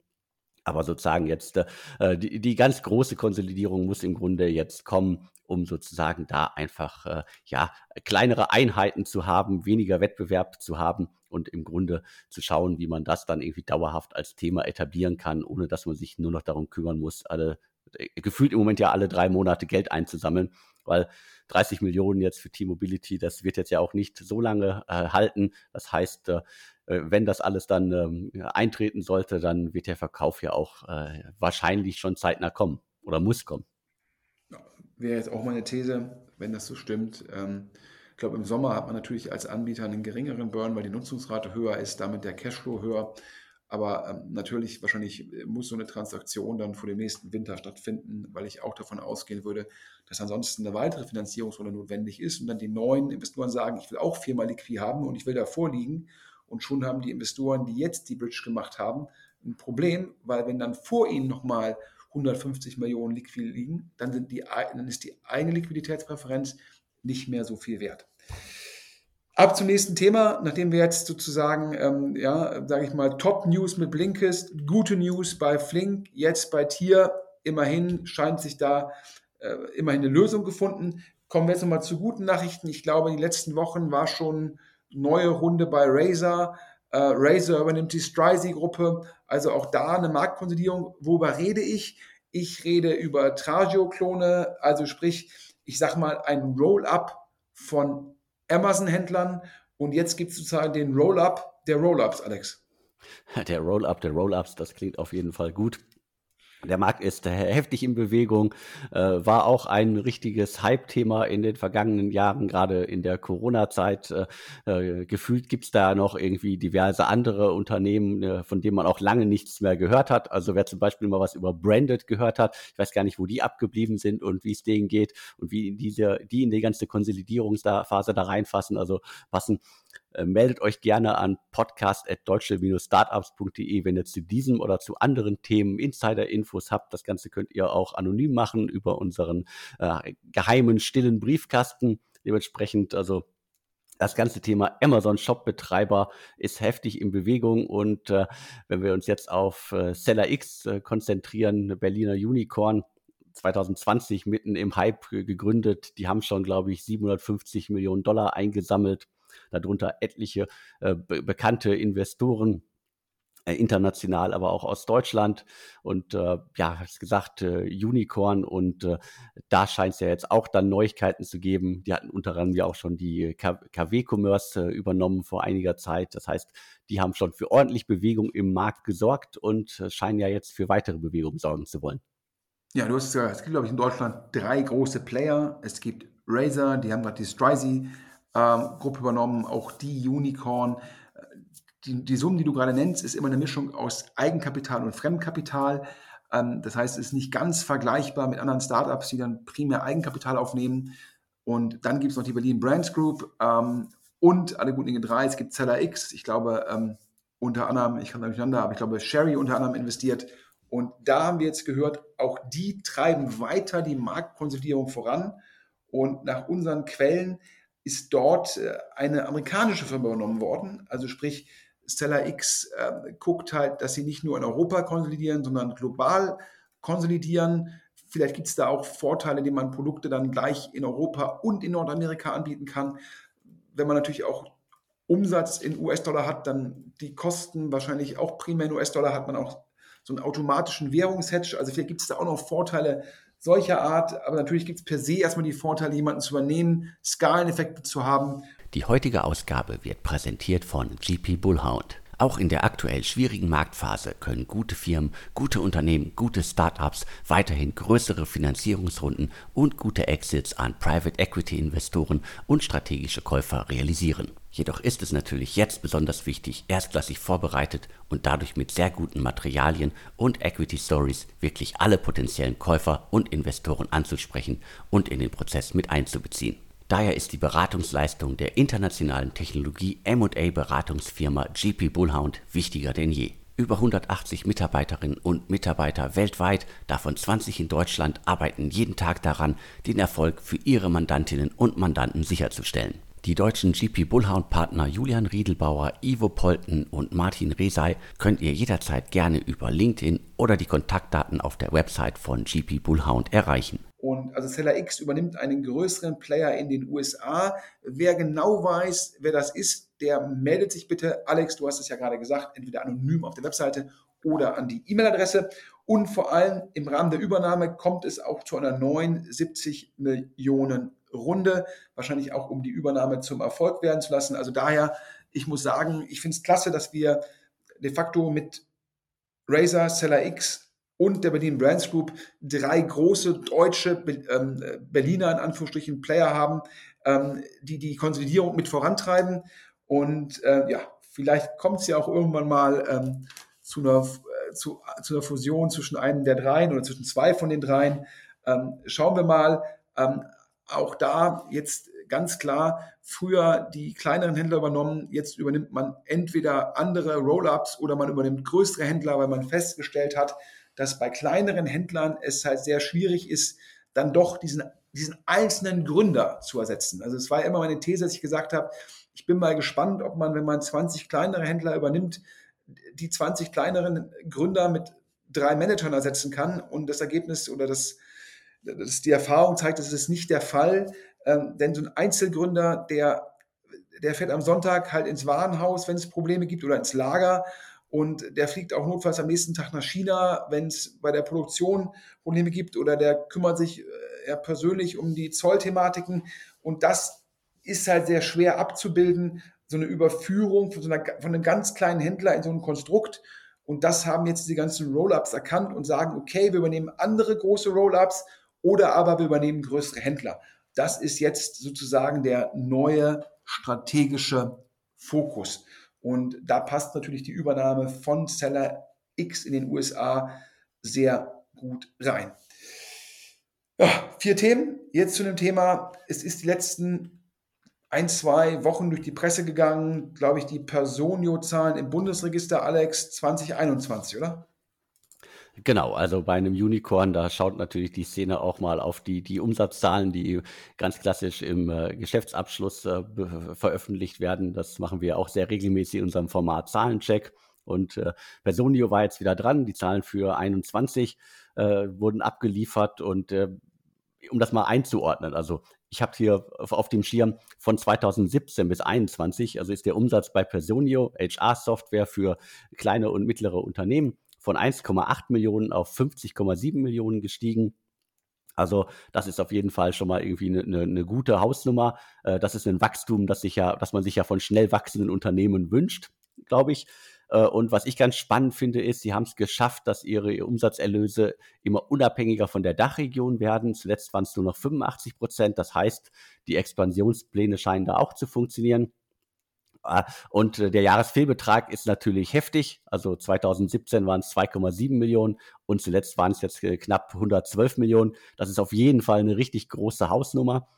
Aber sozusagen jetzt äh, die, die ganz große Konsolidierung muss im Grunde jetzt kommen, um sozusagen da einfach äh, ja kleinere Einheiten zu haben, weniger Wettbewerb zu haben und im Grunde zu schauen, wie man das dann irgendwie dauerhaft als Thema etablieren kann, ohne dass man sich nur noch darum kümmern muss, alle äh, gefühlt im Moment ja alle drei Monate Geld einzusammeln, weil 30 Millionen jetzt für T-Mobility, das wird jetzt ja auch nicht so lange äh, halten. Das heißt, äh, äh, wenn das alles dann ähm, eintreten sollte, dann wird der Verkauf ja auch äh, wahrscheinlich schon zeitnah kommen oder muss kommen. Wäre jetzt auch meine These, wenn das so stimmt. Ähm, ich glaube, im Sommer hat man natürlich als Anbieter einen geringeren Burn, weil die Nutzungsrate höher ist, damit der Cashflow höher. Aber ähm, natürlich, wahrscheinlich äh, muss so eine Transaktion dann vor dem nächsten Winter stattfinden, weil ich auch davon ausgehen würde, dass ansonsten eine weitere Finanzierungsrunde notwendig ist und dann die neuen Investoren sagen, ich will auch viermal Liquid haben und ich will da vorliegen. Und schon haben die Investoren, die jetzt die Bridge gemacht haben, ein Problem, weil wenn dann vor ihnen nochmal 150 Millionen Liquid liegen, dann, sind die, dann ist die eigene Liquiditätspräferenz nicht mehr so viel wert. Ab zum nächsten Thema, nachdem wir jetzt sozusagen, ähm, ja, sage ich mal, Top-News mit Blinkist, gute News bei Flink, jetzt bei Tier, immerhin scheint sich da äh, immerhin eine Lösung gefunden. Kommen wir jetzt nochmal zu guten Nachrichten. Ich glaube, die letzten Wochen war schon neue Runde bei Razer. Äh, Razer übernimmt die Strizy-Gruppe, also auch da eine Marktkonsolidierung. Worüber rede ich? Ich rede über Tragio-Klone, also sprich, ich sage mal, ein Roll-up von Amazon-Händlern und jetzt gibt es sozusagen den Roll-up der Roll-ups, Alex. Der Roll-up der Roll-ups, das klingt auf jeden Fall gut. Der Markt ist heftig in Bewegung, äh, war auch ein richtiges Hype-Thema in den vergangenen Jahren, gerade in der Corona-Zeit. Äh, äh, gefühlt gibt's da noch irgendwie diverse andere Unternehmen, äh, von denen man auch lange nichts mehr gehört hat. Also wer zum Beispiel mal was über Branded gehört hat, ich weiß gar nicht, wo die abgeblieben sind und wie es denen geht und wie diese, die in die ganze Konsolidierungsphase da reinfassen, also passen. Äh, meldet euch gerne an podcast.deutsche-startups.de, wenn ihr zu diesem oder zu anderen Themen Insider-Infos habt. Das Ganze könnt ihr auch anonym machen über unseren äh, geheimen, stillen Briefkasten. Dementsprechend, also das ganze Thema Amazon Shop Betreiber ist heftig in Bewegung und äh, wenn wir uns jetzt auf äh, Seller X äh, konzentrieren, Berliner Unicorn, 2020 mitten im Hype gegründet. Die haben schon, glaube ich, 750 Millionen Dollar eingesammelt darunter etliche äh, be bekannte Investoren äh, international, aber auch aus Deutschland. Und äh, ja, hast gesagt, äh, Unicorn und äh, da scheint es ja jetzt auch dann Neuigkeiten zu geben. Die hatten unter anderem ja auch schon die KW-Commerce äh, übernommen vor einiger Zeit. Das heißt, die haben schon für ordentlich Bewegung im Markt gesorgt und äh, scheinen ja jetzt für weitere Bewegung sorgen zu wollen. Ja, du hast es gesagt, es gibt, glaube ich, in Deutschland drei große Player. Es gibt Razer, die haben gerade die Strizy ähm, Gruppe übernommen, auch die Unicorn. Die, die Summen, die du gerade nennst, ist immer eine Mischung aus Eigenkapital und Fremdkapital. Ähm, das heißt, es ist nicht ganz vergleichbar mit anderen Startups, die dann primär Eigenkapital aufnehmen. Und dann gibt es noch die Berlin Brands Group ähm, und alle guten Dinge drei. Es gibt Zeller X, ich glaube, ähm, unter anderem, ich kann da durcheinander, aber ich glaube, Sherry unter anderem investiert. Und da haben wir jetzt gehört, auch die treiben weiter die Marktkonsolidierung voran. Und nach unseren Quellen ist dort äh, eine amerikanische Firma übernommen worden. Also sprich, Stellar X äh, guckt halt, dass sie nicht nur in Europa konsolidieren, sondern global konsolidieren. Vielleicht gibt es da auch Vorteile, indem man Produkte dann gleich in Europa und in Nordamerika anbieten kann. Wenn man natürlich auch Umsatz in US-Dollar hat, dann die Kosten wahrscheinlich auch primär in US-Dollar hat man auch so einen automatischen Währungshedge. Also vielleicht gibt es da auch noch Vorteile solcher Art, aber natürlich gibt es per se erstmal die Vorteile, jemanden zu übernehmen, Skaleneffekte zu haben. Die heutige Ausgabe wird präsentiert von GP Bullhound. Auch in der aktuell schwierigen Marktphase können gute Firmen, gute Unternehmen, gute Startups weiterhin größere Finanzierungsrunden und gute Exits an Private Equity Investoren und strategische Käufer realisieren. Jedoch ist es natürlich jetzt besonders wichtig, erstklassig vorbereitet und dadurch mit sehr guten Materialien und Equity Stories wirklich alle potenziellen Käufer und Investoren anzusprechen und in den Prozess mit einzubeziehen. Daher ist die Beratungsleistung der internationalen Technologie M&A-Beratungsfirma GP Bullhound wichtiger denn je. Über 180 Mitarbeiterinnen und Mitarbeiter weltweit, davon 20 in Deutschland, arbeiten jeden Tag daran, den Erfolg für ihre Mandantinnen und Mandanten sicherzustellen. Die deutschen GP Bullhound Partner Julian Riedelbauer, Ivo Polten und Martin Resay könnt ihr jederzeit gerne über LinkedIn oder die Kontaktdaten auf der Website von GP Bullhound erreichen. Und also Seller X übernimmt einen größeren Player in den USA. Wer genau weiß, wer das ist, der meldet sich bitte. Alex, du hast es ja gerade gesagt, entweder anonym auf der Webseite oder an die E-Mail-Adresse. Und vor allem im Rahmen der Übernahme kommt es auch zu einer neuen 70 Millionen Runde. Wahrscheinlich auch, um die Übernahme zum Erfolg werden zu lassen. Also daher, ich muss sagen, ich finde es klasse, dass wir de facto mit Razer, Seller X und der Berlin Brands Group drei große deutsche ähm, Berliner in Anführungsstrichen Player haben, ähm, die die Konsolidierung mit vorantreiben. Und äh, ja, vielleicht kommt es ja auch irgendwann mal ähm, zu, einer, äh, zu, zu, einer Fusion zwischen einem der dreien oder zwischen zwei von den dreien. Ähm, schauen wir mal. Ähm, auch da jetzt ganz klar früher die kleineren Händler übernommen. Jetzt übernimmt man entweder andere Roll-ups oder man übernimmt größere Händler, weil man festgestellt hat, dass bei kleineren Händlern es halt sehr schwierig ist, dann doch diesen, diesen einzelnen Gründer zu ersetzen. Also es war immer meine These, dass ich gesagt habe, ich bin mal gespannt, ob man, wenn man 20 kleinere Händler übernimmt, die 20 kleineren Gründer mit drei Managern ersetzen kann und das Ergebnis oder das, das die Erfahrung zeigt, das ist nicht der Fall. Ähm, denn so ein Einzelgründer, der, der fährt am Sonntag halt ins Warenhaus, wenn es Probleme gibt, oder ins Lager und der fliegt auch notfalls am nächsten Tag nach China, wenn es bei der Produktion Probleme gibt oder der kümmert sich äh, persönlich um die Zollthematiken. Und das ist halt sehr schwer abzubilden, so eine Überführung von, so einer, von einem ganz kleinen Händler in so ein Konstrukt. Und das haben jetzt diese ganzen Roll-ups erkannt und sagen, okay, wir übernehmen andere große Roll-ups oder aber wir übernehmen größere Händler. Das ist jetzt sozusagen der neue strategische Fokus. Und da passt natürlich die Übernahme von Seller X in den USA sehr gut rein. Ja, vier Themen. Jetzt zu dem Thema. Es ist die letzten ein, zwei Wochen durch die Presse gegangen, glaube ich, die Personio-Zahlen im Bundesregister, Alex, 2021, oder? Genau, also bei einem Unicorn, da schaut natürlich die Szene auch mal auf die, die Umsatzzahlen, die ganz klassisch im äh, Geschäftsabschluss äh, veröffentlicht werden. Das machen wir auch sehr regelmäßig in unserem Format Zahlencheck. Und äh, Personio war jetzt wieder dran. Die Zahlen für 21 äh, wurden abgeliefert. Und äh, um das mal einzuordnen, also ich habe hier auf dem Schirm von 2017 bis 2021, also ist der Umsatz bei Personio, HR-Software für kleine und mittlere Unternehmen, von 1,8 Millionen auf 50,7 Millionen gestiegen. Also das ist auf jeden Fall schon mal irgendwie eine, eine, eine gute Hausnummer. Äh, das ist ein Wachstum, das, sich ja, das man sich ja von schnell wachsenden Unternehmen wünscht, glaube ich. Äh, und was ich ganz spannend finde, ist, sie haben es geschafft, dass ihre Umsatzerlöse immer unabhängiger von der Dachregion werden. Zuletzt waren es nur noch 85 Prozent. Das heißt, die Expansionspläne scheinen da auch zu funktionieren. Ah, und äh, der Jahresfehlbetrag ist natürlich heftig. Also 2017 waren es 2,7 Millionen und zuletzt waren es jetzt äh, knapp 112 Millionen. Das ist auf jeden Fall eine richtig große Hausnummer.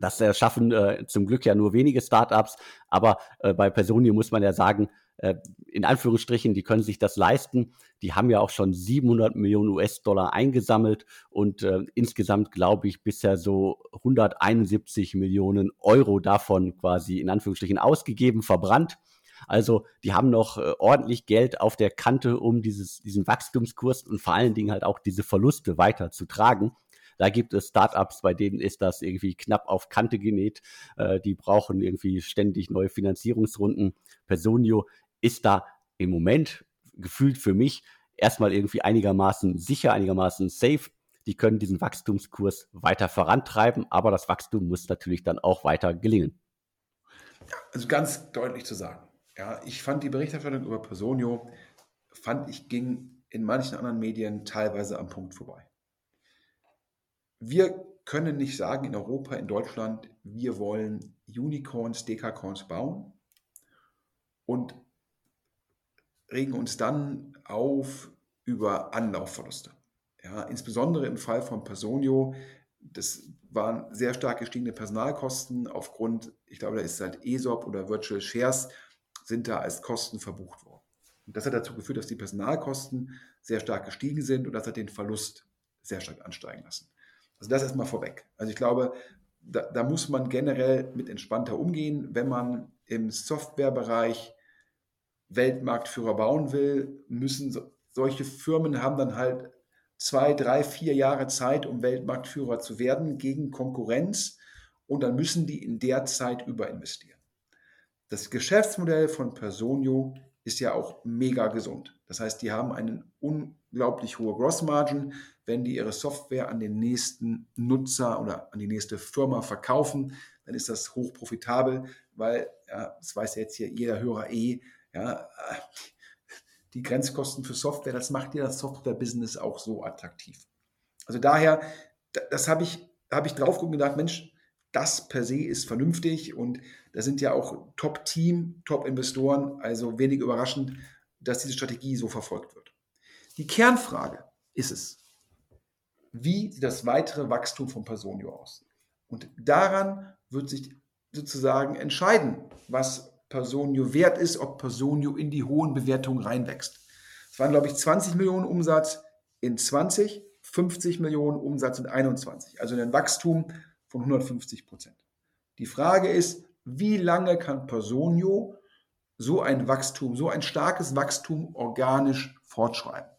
Das äh, schaffen äh, zum Glück ja nur wenige Startups, aber äh, bei Personio muss man ja sagen, äh, in Anführungsstrichen, die können sich das leisten. Die haben ja auch schon 700 Millionen US-Dollar eingesammelt und äh, insgesamt glaube ich bisher so 171 Millionen Euro davon quasi in Anführungsstrichen ausgegeben, verbrannt. Also die haben noch äh, ordentlich Geld auf der Kante, um dieses, diesen Wachstumskurs und vor allen Dingen halt auch diese Verluste weiter zu tragen. Da gibt es Startups, bei denen ist das irgendwie knapp auf Kante genäht. Äh, die brauchen irgendwie ständig neue Finanzierungsrunden. Personio ist da im Moment gefühlt für mich erstmal irgendwie einigermaßen sicher, einigermaßen safe. Die können diesen Wachstumskurs weiter vorantreiben, aber das Wachstum muss natürlich dann auch weiter gelingen. Also ganz deutlich zu sagen. Ja, ich fand die Berichterstattung über Personio, fand ich, ging in manchen anderen Medien teilweise am Punkt vorbei. Wir können nicht sagen in Europa, in Deutschland, wir wollen Unicorns, Dekacorns bauen und regen uns dann auf über Anlaufverluste. Ja, insbesondere im Fall von Personio, das waren sehr stark gestiegene Personalkosten aufgrund, ich glaube, da ist halt ESOP oder Virtual Shares, sind da als Kosten verbucht worden. Und das hat dazu geführt, dass die Personalkosten sehr stark gestiegen sind und das hat den Verlust sehr stark ansteigen lassen. Also das erstmal vorweg. Also ich glaube, da, da muss man generell mit entspannter umgehen, wenn man im Softwarebereich Weltmarktführer bauen will, müssen so, solche Firmen haben dann halt zwei, drei, vier Jahre Zeit, um Weltmarktführer zu werden gegen Konkurrenz und dann müssen die in der Zeit überinvestieren. Das Geschäftsmodell von Personio ist ja auch mega gesund. Das heißt, die haben eine unglaublich hohe Grossmargin, wenn die ihre Software an den nächsten Nutzer oder an die nächste Firma verkaufen, dann ist das hoch profitabel, weil, ja, das weiß jetzt hier jeder Hörer eh, ja, die Grenzkosten für Software, das macht ja das Software-Business auch so attraktiv. Also daher, das habe ich, habe ich drauf gedacht, Mensch, das per se ist vernünftig und da sind ja auch Top-Team, Top-Investoren, also wenig überraschend, dass diese Strategie so verfolgt wird. Die Kernfrage ist es, wie sieht das weitere Wachstum von Personio aus? Und daran wird sich sozusagen entscheiden, was Personio wert ist, ob Personio in die hohen Bewertungen reinwächst. Es waren, glaube ich, 20 Millionen Umsatz in 20, 50 Millionen Umsatz in 21, also ein Wachstum von 150 Prozent. Die Frage ist, wie lange kann Personio so ein Wachstum, so ein starkes Wachstum organisch fortschreiben?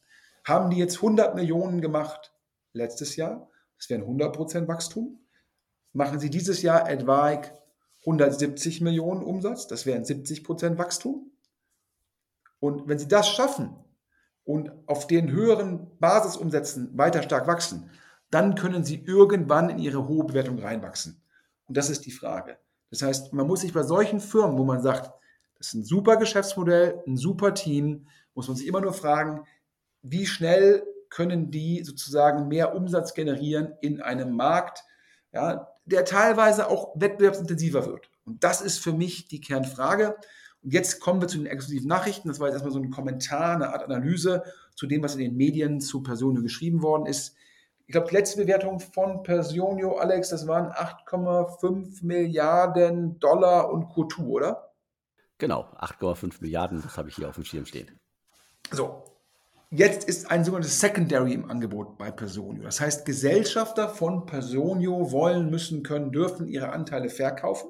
Haben die jetzt 100 Millionen gemacht letztes Jahr? Das wären 100 Prozent Wachstum. Machen sie dieses Jahr etwaig 170 Millionen Umsatz, das wären 70 Prozent Wachstum. Und wenn Sie das schaffen und auf den höheren Basisumsätzen weiter stark wachsen, dann können Sie irgendwann in Ihre hohe Bewertung reinwachsen. Und das ist die Frage. Das heißt, man muss sich bei solchen Firmen, wo man sagt, das ist ein super Geschäftsmodell, ein super Team, muss man sich immer nur fragen, wie schnell können die sozusagen mehr Umsatz generieren in einem Markt, ja, der teilweise auch wettbewerbsintensiver wird. Und das ist für mich die Kernfrage. Und jetzt kommen wir zu den exklusiven Nachrichten. Das war jetzt erstmal so ein Kommentar, eine Art Analyse zu dem, was in den Medien zu Personio geschrieben worden ist. Ich glaube, die letzte Bewertung von Personio, Alex, das waren 8,5 Milliarden Dollar und Coutu, oder? Genau, 8,5 Milliarden, das habe ich hier auf dem Schirm stehen. So, Jetzt ist ein sogenanntes Secondary im Angebot bei Personio. Das heißt, Gesellschafter von Personio wollen, müssen, können, dürfen ihre Anteile verkaufen.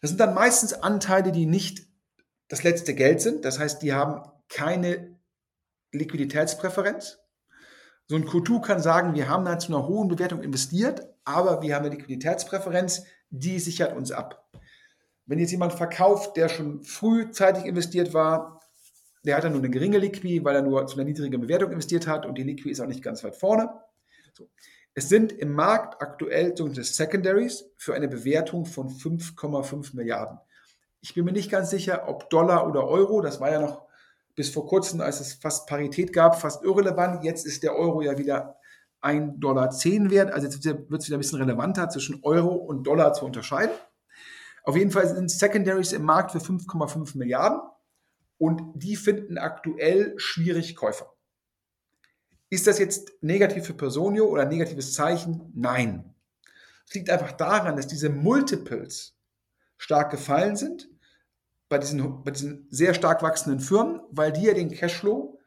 Das sind dann meistens Anteile, die nicht das letzte Geld sind. Das heißt, die haben keine Liquiditätspräferenz. So ein Q2 kann sagen, wir haben da zu einer hohen Bewertung investiert, aber wir haben eine Liquiditätspräferenz, die sichert uns ab. Wenn jetzt jemand verkauft, der schon frühzeitig investiert war, der hat dann nur eine geringe Liquid, weil er nur zu einer niedrigen Bewertung investiert hat und die Liquid ist auch nicht ganz weit vorne. So. Es sind im Markt aktuell sogenannte Secondaries für eine Bewertung von 5,5 Milliarden. Ich bin mir nicht ganz sicher, ob Dollar oder Euro, das war ja noch bis vor kurzem, als es fast Parität gab, fast irrelevant. Jetzt ist der Euro ja wieder 1,10 Dollar wert. Also jetzt wird es wieder ein bisschen relevanter, zwischen Euro und Dollar zu unterscheiden. Auf jeden Fall sind Secondaries im Markt für 5,5 Milliarden und die finden aktuell schwierig Käufer. Ist das jetzt negativ für Personio oder ein negatives Zeichen? Nein. Es liegt einfach daran, dass diese Multiples stark gefallen sind bei diesen, bei diesen sehr stark wachsenden Firmen, weil die ja den Cashflow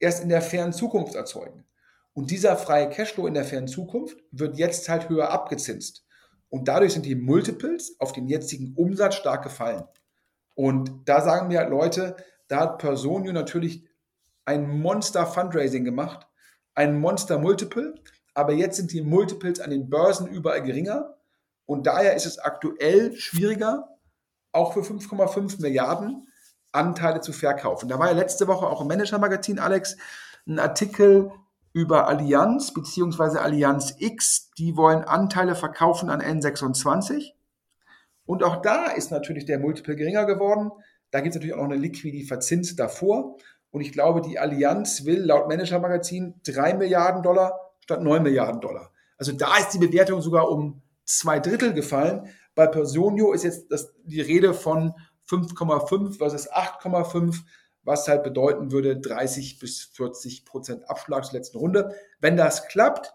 erst in der fernen Zukunft erzeugen. Und dieser freie Cashflow in der fernen Zukunft wird jetzt halt höher abgezinst. Und dadurch sind die Multiples auf den jetzigen Umsatz stark gefallen. Und da sagen mir Leute, da hat Personio natürlich ein Monster Fundraising gemacht, ein Monster Multiple, aber jetzt sind die Multiples an den Börsen überall geringer und daher ist es aktuell schwieriger, auch für 5,5 Milliarden Anteile zu verkaufen. Da war ja letzte Woche auch im Manager-Magazin, Alex, ein Artikel über Allianz bzw. Allianz X. Die wollen Anteile verkaufen an N26. Und auch da ist natürlich der Multiple geringer geworden. Da gibt es natürlich auch noch eine Liquidifazins davor. Und ich glaube, die Allianz will laut Manager-Magazin 3 Milliarden Dollar statt 9 Milliarden Dollar. Also da ist die Bewertung sogar um zwei Drittel gefallen. Bei Personio ist jetzt das, die Rede von 5,5 versus 8,5, was halt bedeuten würde 30 bis 40 Prozent Abschlag zur letzten Runde. Wenn das klappt,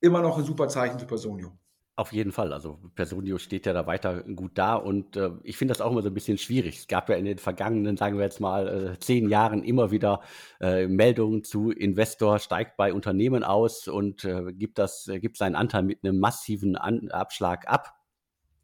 immer noch ein super Zeichen für Personio. Auf jeden Fall. Also Personio steht ja da weiter gut da und äh, ich finde das auch immer so ein bisschen schwierig. Es gab ja in den vergangenen, sagen wir jetzt mal, äh, zehn Jahren immer wieder äh, Meldungen zu Investor steigt bei Unternehmen aus und äh, gibt das, äh, gibt seinen Anteil mit einem massiven An Abschlag ab.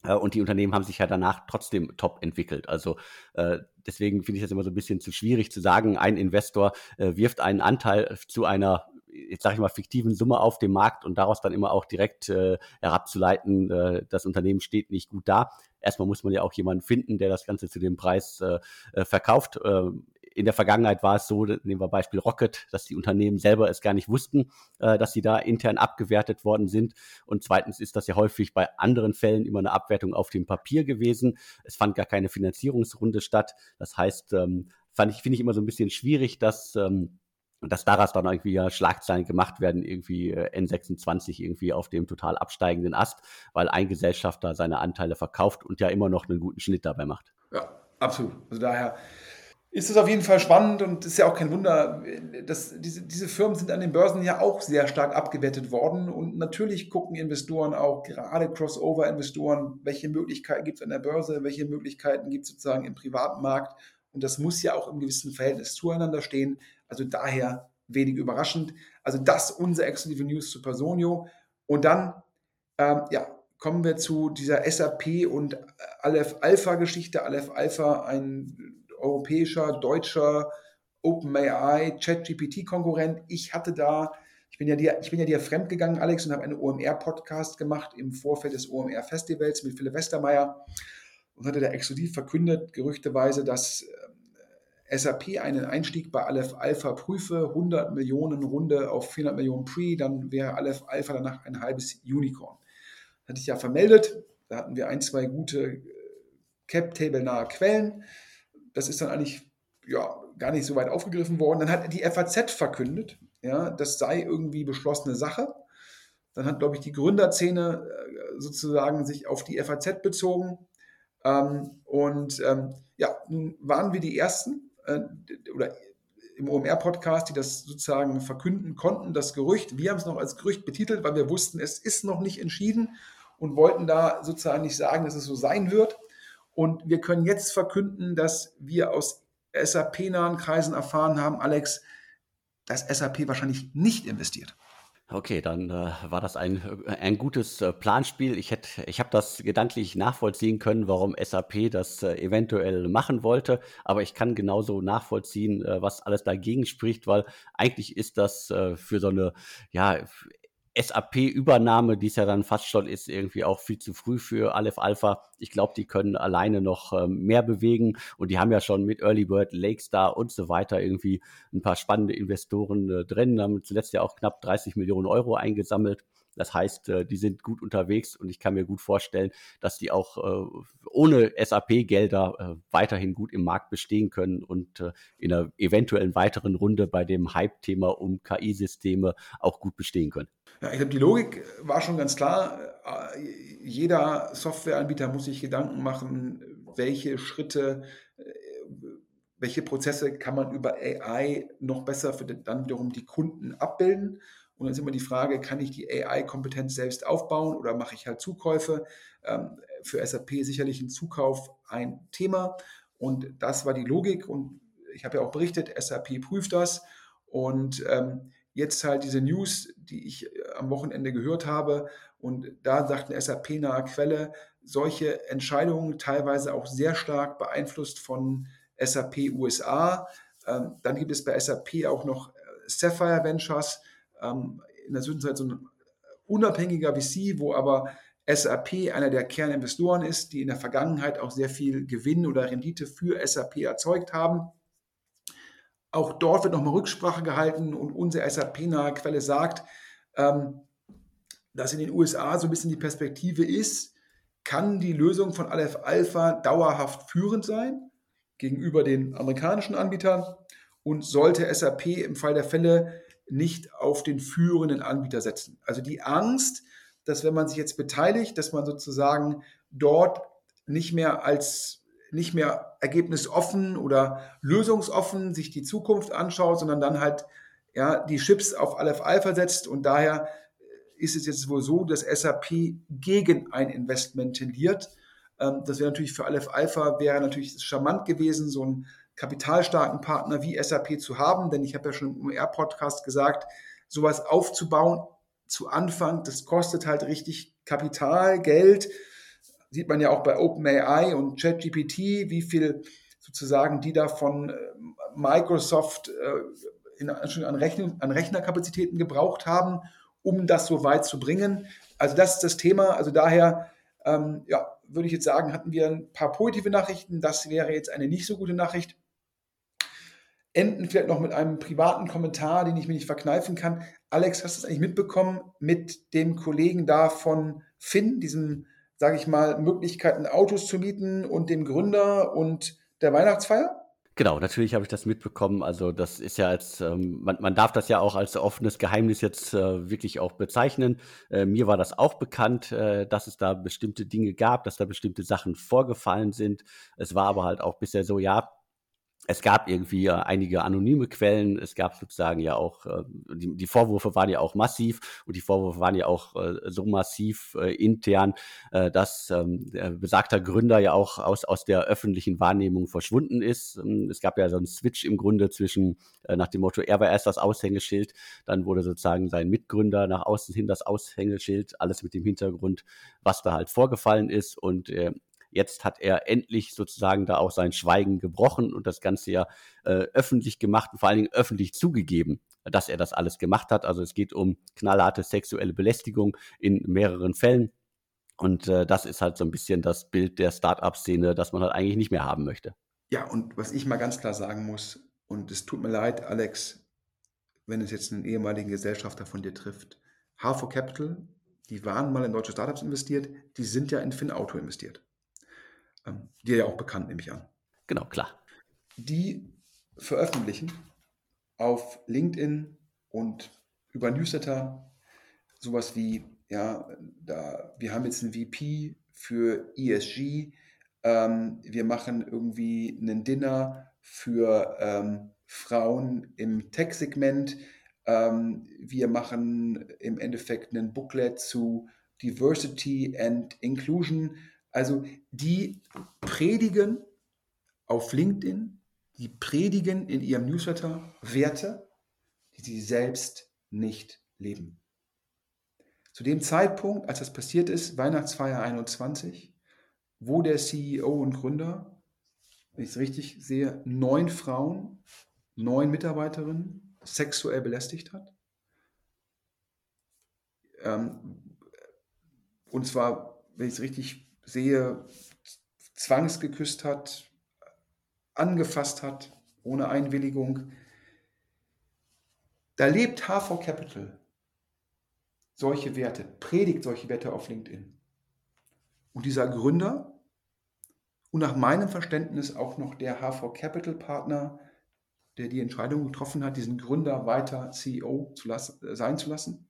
Äh, und die Unternehmen haben sich ja danach trotzdem top entwickelt. Also äh, deswegen finde ich das immer so ein bisschen zu schwierig zu sagen, ein Investor äh, wirft einen Anteil zu einer jetzt sage ich mal, fiktiven Summe auf dem Markt und daraus dann immer auch direkt äh, herabzuleiten, äh, das Unternehmen steht nicht gut da. Erstmal muss man ja auch jemanden finden, der das Ganze zu dem Preis äh, äh verkauft. Äh, in der Vergangenheit war es so, nehmen wir Beispiel Rocket, dass die Unternehmen selber es gar nicht wussten, äh, dass sie da intern abgewertet worden sind. Und zweitens ist das ja häufig bei anderen Fällen immer eine Abwertung auf dem Papier gewesen. Es fand gar keine Finanzierungsrunde statt. Das heißt, ähm, fand ich, finde ich immer so ein bisschen schwierig, dass ähm, und dass daraus dann irgendwie ja Schlagzeilen gemacht werden, irgendwie äh, N26 irgendwie auf dem total absteigenden Ast, weil ein Gesellschafter seine Anteile verkauft und ja immer noch einen guten Schnitt dabei macht. Ja, absolut. Also daher ist es auf jeden Fall spannend und ist ja auch kein Wunder, dass diese, diese Firmen sind an den Börsen ja auch sehr stark abgewertet worden und natürlich gucken Investoren auch, gerade Crossover-Investoren, welche Möglichkeiten gibt es an der Börse, welche Möglichkeiten gibt es sozusagen im privaten Markt und das muss ja auch im gewissen Verhältnis zueinander stehen. Also daher wenig überraschend. Also das unsere exklusive News zu Personio. Und dann ähm, ja, kommen wir zu dieser SAP und Aleph Alpha Geschichte. Aleph Alpha, ein europäischer, deutscher OpenAI ChatGPT Konkurrent. Ich hatte da, ich bin ja dir, ich bin ja dir fremdgegangen, Alex, und habe einen OMR Podcast gemacht im Vorfeld des OMR Festivals mit Philipp Westermeier und hatte da exklusiv verkündet, gerüchteweise, dass SAP einen Einstieg bei Aleph Alpha prüfe, 100 Millionen Runde auf 400 Millionen Pre, dann wäre Aleph Alpha danach ein halbes Unicorn. Das hatte ich ja vermeldet, da hatten wir ein, zwei gute äh, Cap-Table-nahe Quellen. Das ist dann eigentlich ja, gar nicht so weit aufgegriffen worden. Dann hat die FAZ verkündet, ja, das sei irgendwie beschlossene Sache. Dann hat, glaube ich, die Gründerszene äh, sozusagen sich auf die FAZ bezogen. Ähm, und ähm, ja, nun waren wir die Ersten, äh, oder im OMR-Podcast, die das sozusagen verkünden konnten, das Gerücht. Wir haben es noch als Gerücht betitelt, weil wir wussten, es ist noch nicht entschieden und wollten da sozusagen nicht sagen, dass es so sein wird. Und wir können jetzt verkünden, dass wir aus SAP-nahen Kreisen erfahren haben, Alex, dass SAP wahrscheinlich nicht investiert. Okay, dann äh, war das ein, äh, ein gutes äh, Planspiel. Ich, hätte, ich habe das gedanklich nachvollziehen können, warum SAP das äh, eventuell machen wollte. Aber ich kann genauso nachvollziehen, äh, was alles dagegen spricht, weil eigentlich ist das äh, für so eine ja, SAP-Übernahme, die es ja dann fast schon ist, irgendwie auch viel zu früh für Aleph Alpha. Ich glaube, die können alleine noch ähm, mehr bewegen und die haben ja schon mit Early Bird, Lakestar und so weiter irgendwie ein paar spannende Investoren äh, drin, haben zuletzt ja auch knapp 30 Millionen Euro eingesammelt. Das heißt, äh, die sind gut unterwegs und ich kann mir gut vorstellen, dass die auch äh, ohne SAP-Gelder äh, weiterhin gut im Markt bestehen können und in einer eventuellen weiteren Runde bei dem Hype-Thema um KI-Systeme auch gut bestehen können. Ja, ich glaube, die Logik war schon ganz klar. Jeder Softwareanbieter muss sich Gedanken machen, welche Schritte, welche Prozesse kann man über AI noch besser für dann wiederum die Kunden abbilden. Und dann ist immer die Frage, kann ich die AI-Kompetenz selbst aufbauen oder mache ich halt Zukäufe? Ähm, für SAP sicherlich ein Zukauf ein Thema. Und das war die Logik. Und ich habe ja auch berichtet, SAP prüft das. Und ähm, jetzt halt diese News, die ich äh, am Wochenende gehört habe. Und da sagt eine SAP-nahe Quelle, solche Entscheidungen teilweise auch sehr stark beeinflusst von SAP USA. Ähm, dann gibt es bei SAP auch noch äh, Sapphire Ventures, ähm, in der Zwischenzeit so ein unabhängiger VC, wo aber SAP einer der Kerninvestoren ist, die in der Vergangenheit auch sehr viel Gewinn oder Rendite für SAP erzeugt haben. Auch dort wird nochmal Rücksprache gehalten und unsere SAP-nahe Quelle sagt, ähm, dass in den USA so ein bisschen die Perspektive ist, kann die Lösung von Aleph Alpha dauerhaft führend sein gegenüber den amerikanischen Anbietern und sollte SAP im Fall der Fälle nicht auf den führenden Anbieter setzen. Also die Angst, dass wenn man sich jetzt beteiligt, dass man sozusagen dort nicht mehr als nicht mehr ergebnisoffen oder lösungsoffen sich die Zukunft anschaut, sondern dann halt ja, die Chips auf Aleph Alpha setzt und daher ist es jetzt wohl so, dass SAP gegen ein Investment tendiert. Ähm, das wäre natürlich für Aleph Alpha wäre natürlich charmant gewesen, so einen kapitalstarken Partner wie SAP zu haben, denn ich habe ja schon im OMR-Podcast gesagt, sowas aufzubauen zu Anfang, das kostet halt richtig Kapital, Geld. Sieht man ja auch bei OpenAI und ChatGPT, wie viel sozusagen die da von äh, Microsoft äh, in, an, Rechn an Rechnerkapazitäten gebraucht haben, um das so weit zu bringen. Also das ist das Thema. Also daher, ähm, ja, würde ich jetzt sagen, hatten wir ein paar positive Nachrichten. Das wäre jetzt eine nicht so gute Nachricht. Enden vielleicht noch mit einem privaten Kommentar, den ich mir nicht verkneifen kann. Alex, hast du es eigentlich mitbekommen mit dem Kollegen da von Finn, diesem, sage ich mal, Möglichkeiten, Autos zu mieten und dem Gründer und der Weihnachtsfeier? Genau, natürlich habe ich das mitbekommen. Also das ist ja als, ähm, man, man darf das ja auch als offenes Geheimnis jetzt äh, wirklich auch bezeichnen. Äh, mir war das auch bekannt, äh, dass es da bestimmte Dinge gab, dass da bestimmte Sachen vorgefallen sind. Es war aber halt auch bisher so, ja, es gab irgendwie äh, einige anonyme Quellen. Es gab sozusagen ja auch, äh, die, die, Vorwürfe waren ja auch massiv und die Vorwürfe waren ja auch äh, so massiv äh, intern, äh, dass ähm, besagter Gründer ja auch aus, aus der öffentlichen Wahrnehmung verschwunden ist. Ähm, es gab ja so einen Switch im Grunde zwischen äh, nach dem Motto, er war erst das Aushängeschild, dann wurde sozusagen sein Mitgründer nach außen hin das Aushängeschild, alles mit dem Hintergrund, was da halt vorgefallen ist und Jetzt hat er endlich sozusagen da auch sein Schweigen gebrochen und das Ganze ja äh, öffentlich gemacht und vor allen Dingen öffentlich zugegeben, dass er das alles gemacht hat. Also es geht um knallharte sexuelle Belästigung in mehreren Fällen. Und äh, das ist halt so ein bisschen das Bild der Start-up-Szene, das man halt eigentlich nicht mehr haben möchte. Ja, und was ich mal ganz klar sagen muss, und es tut mir leid, Alex, wenn es jetzt einen ehemaligen Gesellschafter von dir trifft. H4 Capital, die waren mal in deutsche Startups investiert, die sind ja in FinAuto investiert. Ähm, dir ja auch bekannt, nehme ich an. Genau, klar. Die veröffentlichen auf LinkedIn und über Newsletter sowas wie, ja, da, wir haben jetzt einen VP für ESG, ähm, wir machen irgendwie einen Dinner für ähm, Frauen im Tech-Segment, ähm, wir machen im Endeffekt einen Booklet zu Diversity and Inclusion also die predigen auf LinkedIn, die predigen in ihrem Newsletter Werte, die sie selbst nicht leben. Zu dem Zeitpunkt, als das passiert ist, Weihnachtsfeier 21, wo der CEO und Gründer, wenn ich es richtig sehe, neun Frauen, neun Mitarbeiterinnen sexuell belästigt hat. Ähm, und zwar, wenn ich es richtig sehe, zwangsgeküsst hat, angefasst hat, ohne Einwilligung. Da lebt HV Capital solche Werte, predigt solche Werte auf LinkedIn. Und dieser Gründer und nach meinem Verständnis auch noch der HV Capital Partner, der die Entscheidung getroffen hat, diesen Gründer weiter CEO zu lassen, sein zu lassen,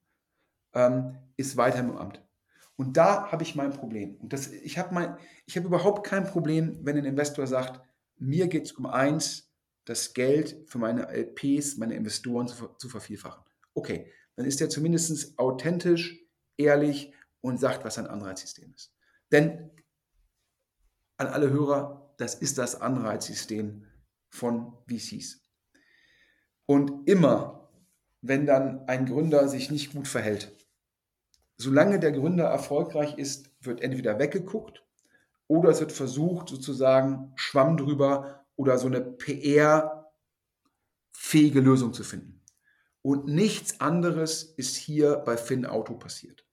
ähm, ist weiter im Amt. Und da habe ich mein Problem. Und das, ich habe mein, überhaupt kein Problem, wenn ein Investor sagt, mir geht es um eins, das Geld für meine LPs, meine Investoren zu, zu vervielfachen. Okay, dann ist er zumindest authentisch, ehrlich und sagt, was ein Anreizsystem ist. Denn an alle Hörer, das ist das Anreizsystem von VCs. Und immer, wenn dann ein Gründer sich nicht gut verhält, solange der Gründer erfolgreich ist, wird entweder weggeguckt oder es wird versucht, sozusagen Schwamm drüber oder so eine PR-fähige Lösung zu finden. Und nichts anderes ist hier bei Finn Auto passiert.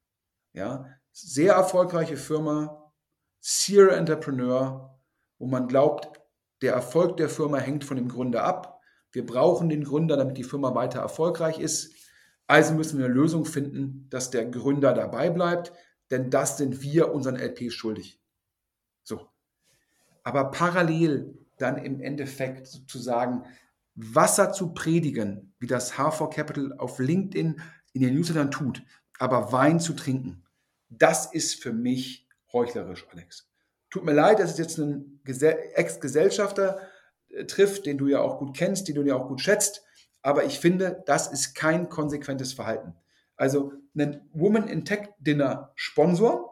Ja, sehr erfolgreiche Firma, Serial Entrepreneur, wo man glaubt, der Erfolg der Firma hängt von dem Gründer ab. Wir brauchen den Gründer, damit die Firma weiter erfolgreich ist. Also müssen wir eine Lösung finden, dass der Gründer dabei bleibt, denn das sind wir unseren LPs schuldig. So. Aber parallel dann im Endeffekt sozusagen Wasser zu predigen, wie das H4 Capital auf LinkedIn in den Newslettern tut, aber Wein zu trinken, das ist für mich heuchlerisch, Alex. Tut mir leid, dass es jetzt einen Ex-Gesellschafter äh, trifft, den du ja auch gut kennst, den du ja auch gut schätzt, aber ich finde, das ist kein konsequentes Verhalten. Also einen Woman in Tech Dinner sponsoren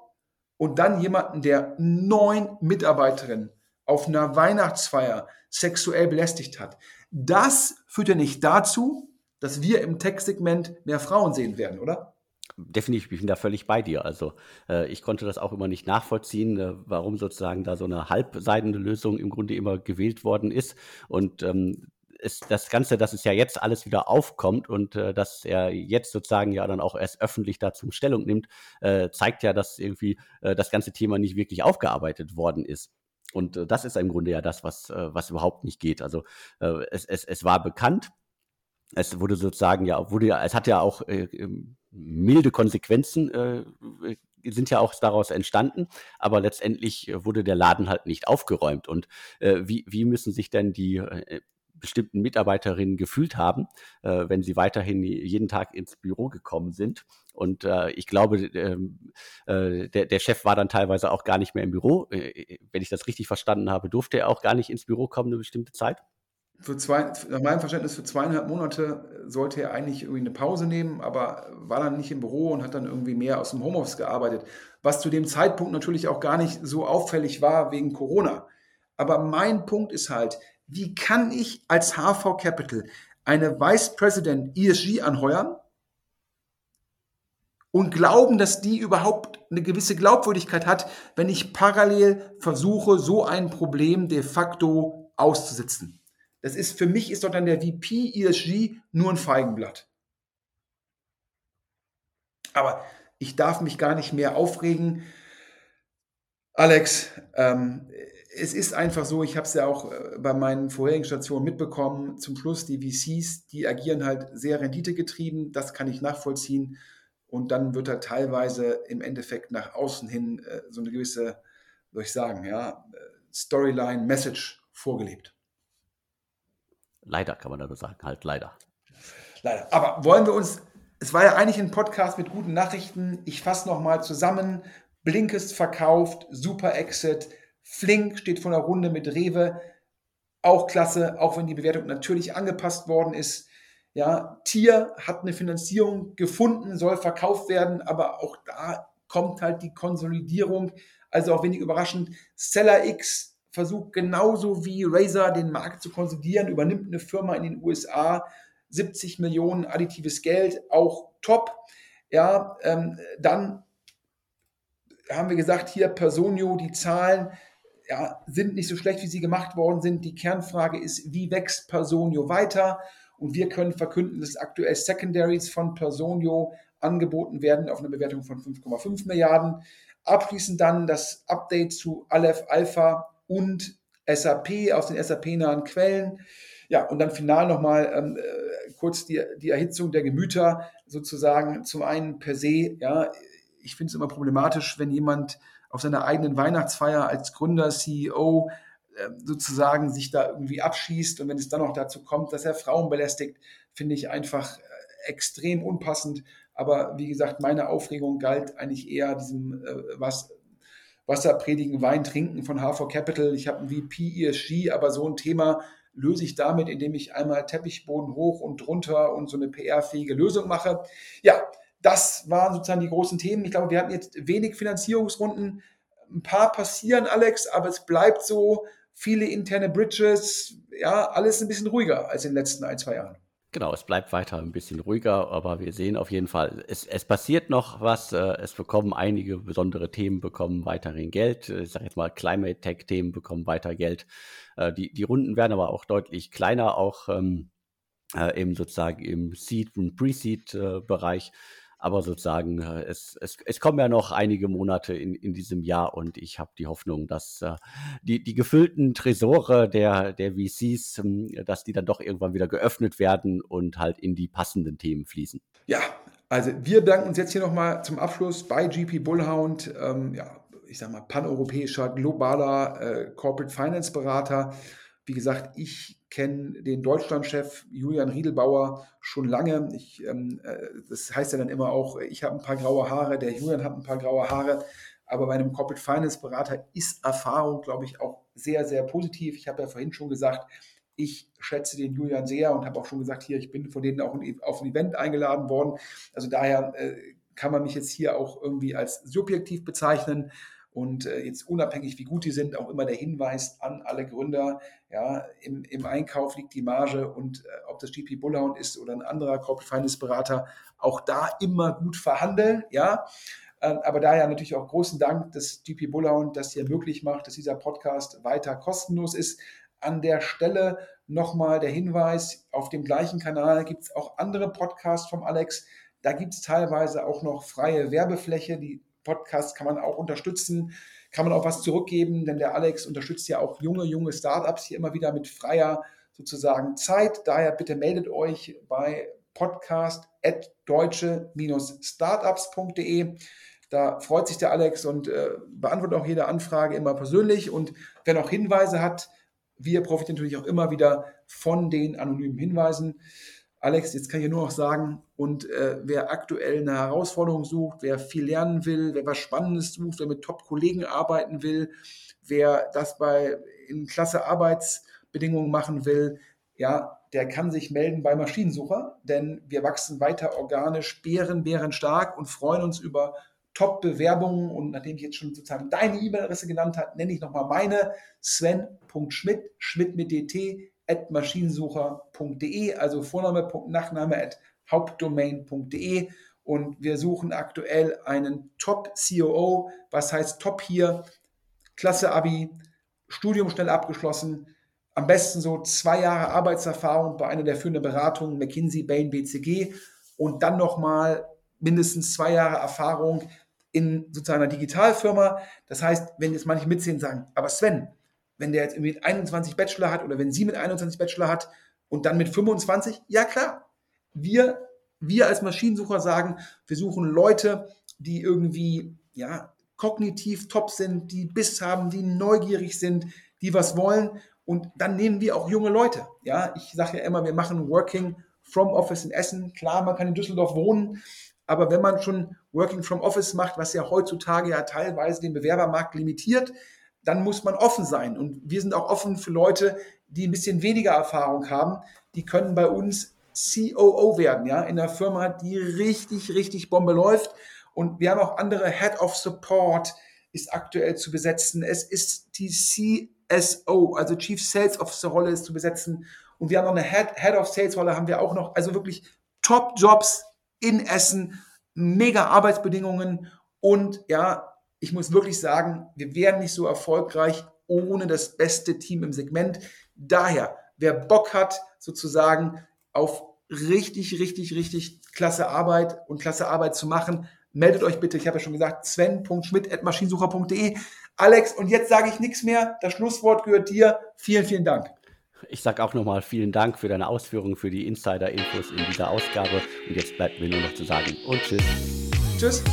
und dann jemanden, der neun Mitarbeiterinnen auf einer Weihnachtsfeier sexuell belästigt hat. Das führt ja nicht dazu, dass wir im Tech-Segment mehr Frauen sehen werden, oder? Definitiv, ich bin da völlig bei dir. Also äh, ich konnte das auch immer nicht nachvollziehen, äh, warum sozusagen da so eine halbseidene Lösung im Grunde immer gewählt worden ist. Und ähm, ist das Ganze, dass es ja jetzt alles wieder aufkommt und äh, dass er jetzt sozusagen ja dann auch erst öffentlich dazu Stellung nimmt, äh, zeigt ja, dass irgendwie äh, das ganze Thema nicht wirklich aufgearbeitet worden ist. Und äh, das ist im Grunde ja das, was, äh, was überhaupt nicht geht. Also äh, es, es, es war bekannt, es wurde sozusagen ja, wurde ja, es hat ja auch äh, ähm, milde Konsequenzen äh, sind ja auch daraus entstanden, aber letztendlich wurde der Laden halt nicht aufgeräumt. Und äh, wie, wie müssen sich denn die äh, bestimmten Mitarbeiterinnen gefühlt haben, äh, wenn sie weiterhin jeden Tag ins Büro gekommen sind. Und äh, ich glaube, ähm, äh, der, der Chef war dann teilweise auch gar nicht mehr im Büro. Äh, wenn ich das richtig verstanden habe, durfte er auch gar nicht ins Büro kommen eine bestimmte Zeit für zwei, nach meinem Verständnis für zweieinhalb Monate sollte er eigentlich irgendwie eine Pause nehmen, aber war dann nicht im Büro und hat dann irgendwie mehr aus dem Homeoffice gearbeitet, was zu dem Zeitpunkt natürlich auch gar nicht so auffällig war wegen Corona. Aber mein Punkt ist halt, wie kann ich als HV Capital eine Vice President ESG anheuern und glauben, dass die überhaupt eine gewisse Glaubwürdigkeit hat, wenn ich parallel versuche, so ein Problem de facto auszusitzen? Das ist für mich ist doch dann der VP ESG nur ein Feigenblatt. Aber ich darf mich gar nicht mehr aufregen. Alex, ähm, es ist einfach so, ich habe es ja auch äh, bei meinen vorherigen Stationen mitbekommen, zum Schluss die VCs, die agieren halt sehr renditegetrieben, das kann ich nachvollziehen. Und dann wird da teilweise im Endeffekt nach außen hin äh, so eine gewisse, soll ich sagen, ja, äh, Storyline, Message vorgelebt. Leider kann man da nur sagen, halt leider. Leider. Aber wollen wir uns, es war ja eigentlich ein Podcast mit guten Nachrichten. Ich fasse nochmal zusammen. Blinkist verkauft, super Exit. Flink steht vor der Runde mit Rewe. Auch klasse, auch wenn die Bewertung natürlich angepasst worden ist. Ja, Tier hat eine Finanzierung gefunden, soll verkauft werden, aber auch da kommt halt die Konsolidierung. Also auch wenig überraschend. Seller X versucht genauso wie Razer den Markt zu konsolidieren, übernimmt eine Firma in den USA, 70 Millionen additives Geld, auch top. Ja, ähm, dann haben wir gesagt, hier Personio, die Zahlen ja, sind nicht so schlecht, wie sie gemacht worden sind. Die Kernfrage ist, wie wächst Personio weiter? Und wir können verkünden, dass aktuell Secondaries von Personio angeboten werden auf eine Bewertung von 5,5 Milliarden. Abschließend dann das Update zu Aleph Alpha und SAP aus den SAP-nahen Quellen. Ja, und dann final nochmal ähm, äh, kurz die, die Erhitzung der Gemüter sozusagen. Zum einen per se, ja, ich finde es immer problematisch, wenn jemand auf seiner eigenen Weihnachtsfeier als Gründer, CEO äh, sozusagen sich da irgendwie abschießt und wenn es dann noch dazu kommt, dass er Frauen belästigt, finde ich einfach äh, extrem unpassend. Aber wie gesagt, meine Aufregung galt eigentlich eher diesem, äh, was Wasser predigen, Wein trinken von HV Capital. Ich habe ein VP ESG, aber so ein Thema löse ich damit, indem ich einmal Teppichboden hoch und drunter und so eine PR-fähige Lösung mache. Ja, das waren sozusagen die großen Themen. Ich glaube, wir hatten jetzt wenig Finanzierungsrunden. Ein paar passieren, Alex, aber es bleibt so. Viele interne Bridges, ja, alles ein bisschen ruhiger als in den letzten ein, zwei Jahren. Genau, es bleibt weiter ein bisschen ruhiger, aber wir sehen auf jeden Fall, es, es passiert noch was. Äh, es bekommen einige besondere Themen bekommen weiterhin Geld. Ich sage jetzt mal, Climate Tech Themen bekommen weiter Geld. Äh, die, die Runden werden aber auch deutlich kleiner, auch ähm, äh, eben sozusagen im Seed- und Pre-Seed-Bereich. Aber sozusagen, äh, es, es, es kommen ja noch einige Monate in, in diesem Jahr und ich habe die Hoffnung, dass äh, die, die gefüllten Tresore der, der VCs, äh, dass die dann doch irgendwann wieder geöffnet werden und halt in die passenden Themen fließen. Ja, also wir bedanken uns jetzt hier nochmal zum Abschluss bei GP Bullhound. Ähm, ja, ich sag mal, paneuropäischer, globaler äh, Corporate Finance Berater. Wie gesagt, ich kenne den Deutschlandchef Julian Riedelbauer schon lange. Ich, ähm, äh, das heißt ja dann immer auch, ich habe ein paar graue Haare, der Julian hat ein paar graue Haare. Aber bei einem Corporate Finance Berater ist Erfahrung, glaube ich, auch sehr, sehr positiv. Ich habe ja vorhin schon gesagt, ich schätze den Julian sehr und habe auch schon gesagt, hier, ich bin von denen auch auf ein Event eingeladen worden. Also daher äh, kann man mich jetzt hier auch irgendwie als subjektiv bezeichnen. Und äh, jetzt unabhängig, wie gut die sind, auch immer der Hinweis an alle Gründer, ja, im, im Einkauf liegt die Marge und äh, ob das GP Bullhound ist oder ein anderer Corporate Finance Berater, auch da immer gut verhandeln, ja. Äh, aber daher natürlich auch großen Dank, dass GP Bullhound das hier möglich macht, dass dieser Podcast weiter kostenlos ist. An der Stelle nochmal der Hinweis, auf dem gleichen Kanal gibt es auch andere Podcasts vom Alex. Da gibt es teilweise auch noch freie Werbefläche. Die Podcasts kann man auch unterstützen, kann man auch was zurückgeben, denn der Alex unterstützt ja auch junge, junge Startups hier immer wieder mit freier sozusagen Zeit. Daher bitte meldet euch bei podcast.deutsche-startups.de. Da freut sich der Alex und äh, beantwortet auch jede Anfrage immer persönlich. Und wer noch Hinweise hat, wir profitieren natürlich auch immer wieder von den anonymen Hinweisen. Alex, jetzt kann ich nur noch sagen, und äh, wer aktuell eine Herausforderung sucht, wer viel lernen will, wer was Spannendes sucht, wer mit Top-Kollegen arbeiten will, wer das bei in klasse Arbeitsbedingungen machen will, ja, der kann sich melden bei Maschinensucher, denn wir wachsen weiter organisch, bären, bären stark und freuen uns über Top-Bewerbungen. Und nachdem ich jetzt schon sozusagen deine E-Mail-Adresse genannt habe, nenne ich nochmal meine sven.schmidt, schmidt mit dt, at maschinensucher.de, also Vorname, Nachname at hauptdomain.de. Und wir suchen aktuell einen Top-COO, was heißt Top hier, Klasse Abi, Studium schnell abgeschlossen, am besten so zwei Jahre Arbeitserfahrung bei einer der führenden Beratungen, McKinsey, Bain, BCG und dann nochmal mindestens zwei Jahre Erfahrung in sozusagen einer Digitalfirma. Das heißt, wenn jetzt manche mitsehen sagen, aber Sven, wenn der jetzt irgendwie 21 Bachelor hat oder wenn sie mit 21 Bachelor hat und dann mit 25, ja klar, wir, wir als Maschinensucher sagen, wir suchen Leute, die irgendwie, ja, kognitiv top sind, die Biss haben, die neugierig sind, die was wollen. Und dann nehmen wir auch junge Leute. Ja, ich sage ja immer, wir machen Working from Office in Essen. Klar, man kann in Düsseldorf wohnen, aber wenn man schon Working from Office macht, was ja heutzutage ja teilweise den Bewerbermarkt limitiert, dann muss man offen sein. Und wir sind auch offen für Leute, die ein bisschen weniger Erfahrung haben. Die können bei uns COO werden, ja, in einer Firma, die richtig, richtig Bombe läuft. Und wir haben auch andere Head of Support ist aktuell zu besetzen. Es ist die CSO, also Chief Sales Officer Rolle ist zu besetzen. Und wir haben noch eine Head, Head of Sales Rolle haben wir auch noch. Also wirklich Top Jobs in Essen, mega Arbeitsbedingungen und ja, ich muss wirklich sagen, wir wären nicht so erfolgreich ohne das beste Team im Segment. Daher, wer Bock hat, sozusagen auf richtig, richtig, richtig klasse Arbeit und klasse Arbeit zu machen, meldet euch bitte. Ich habe ja schon gesagt, sven.schmidt.maschinensucher.de. Alex, und jetzt sage ich nichts mehr. Das Schlusswort gehört dir. Vielen, vielen Dank. Ich sage auch nochmal vielen Dank für deine Ausführungen, für die Insider-Infos in dieser Ausgabe. Und jetzt bleibt mir nur noch zu sagen und tschüss. Tschüss.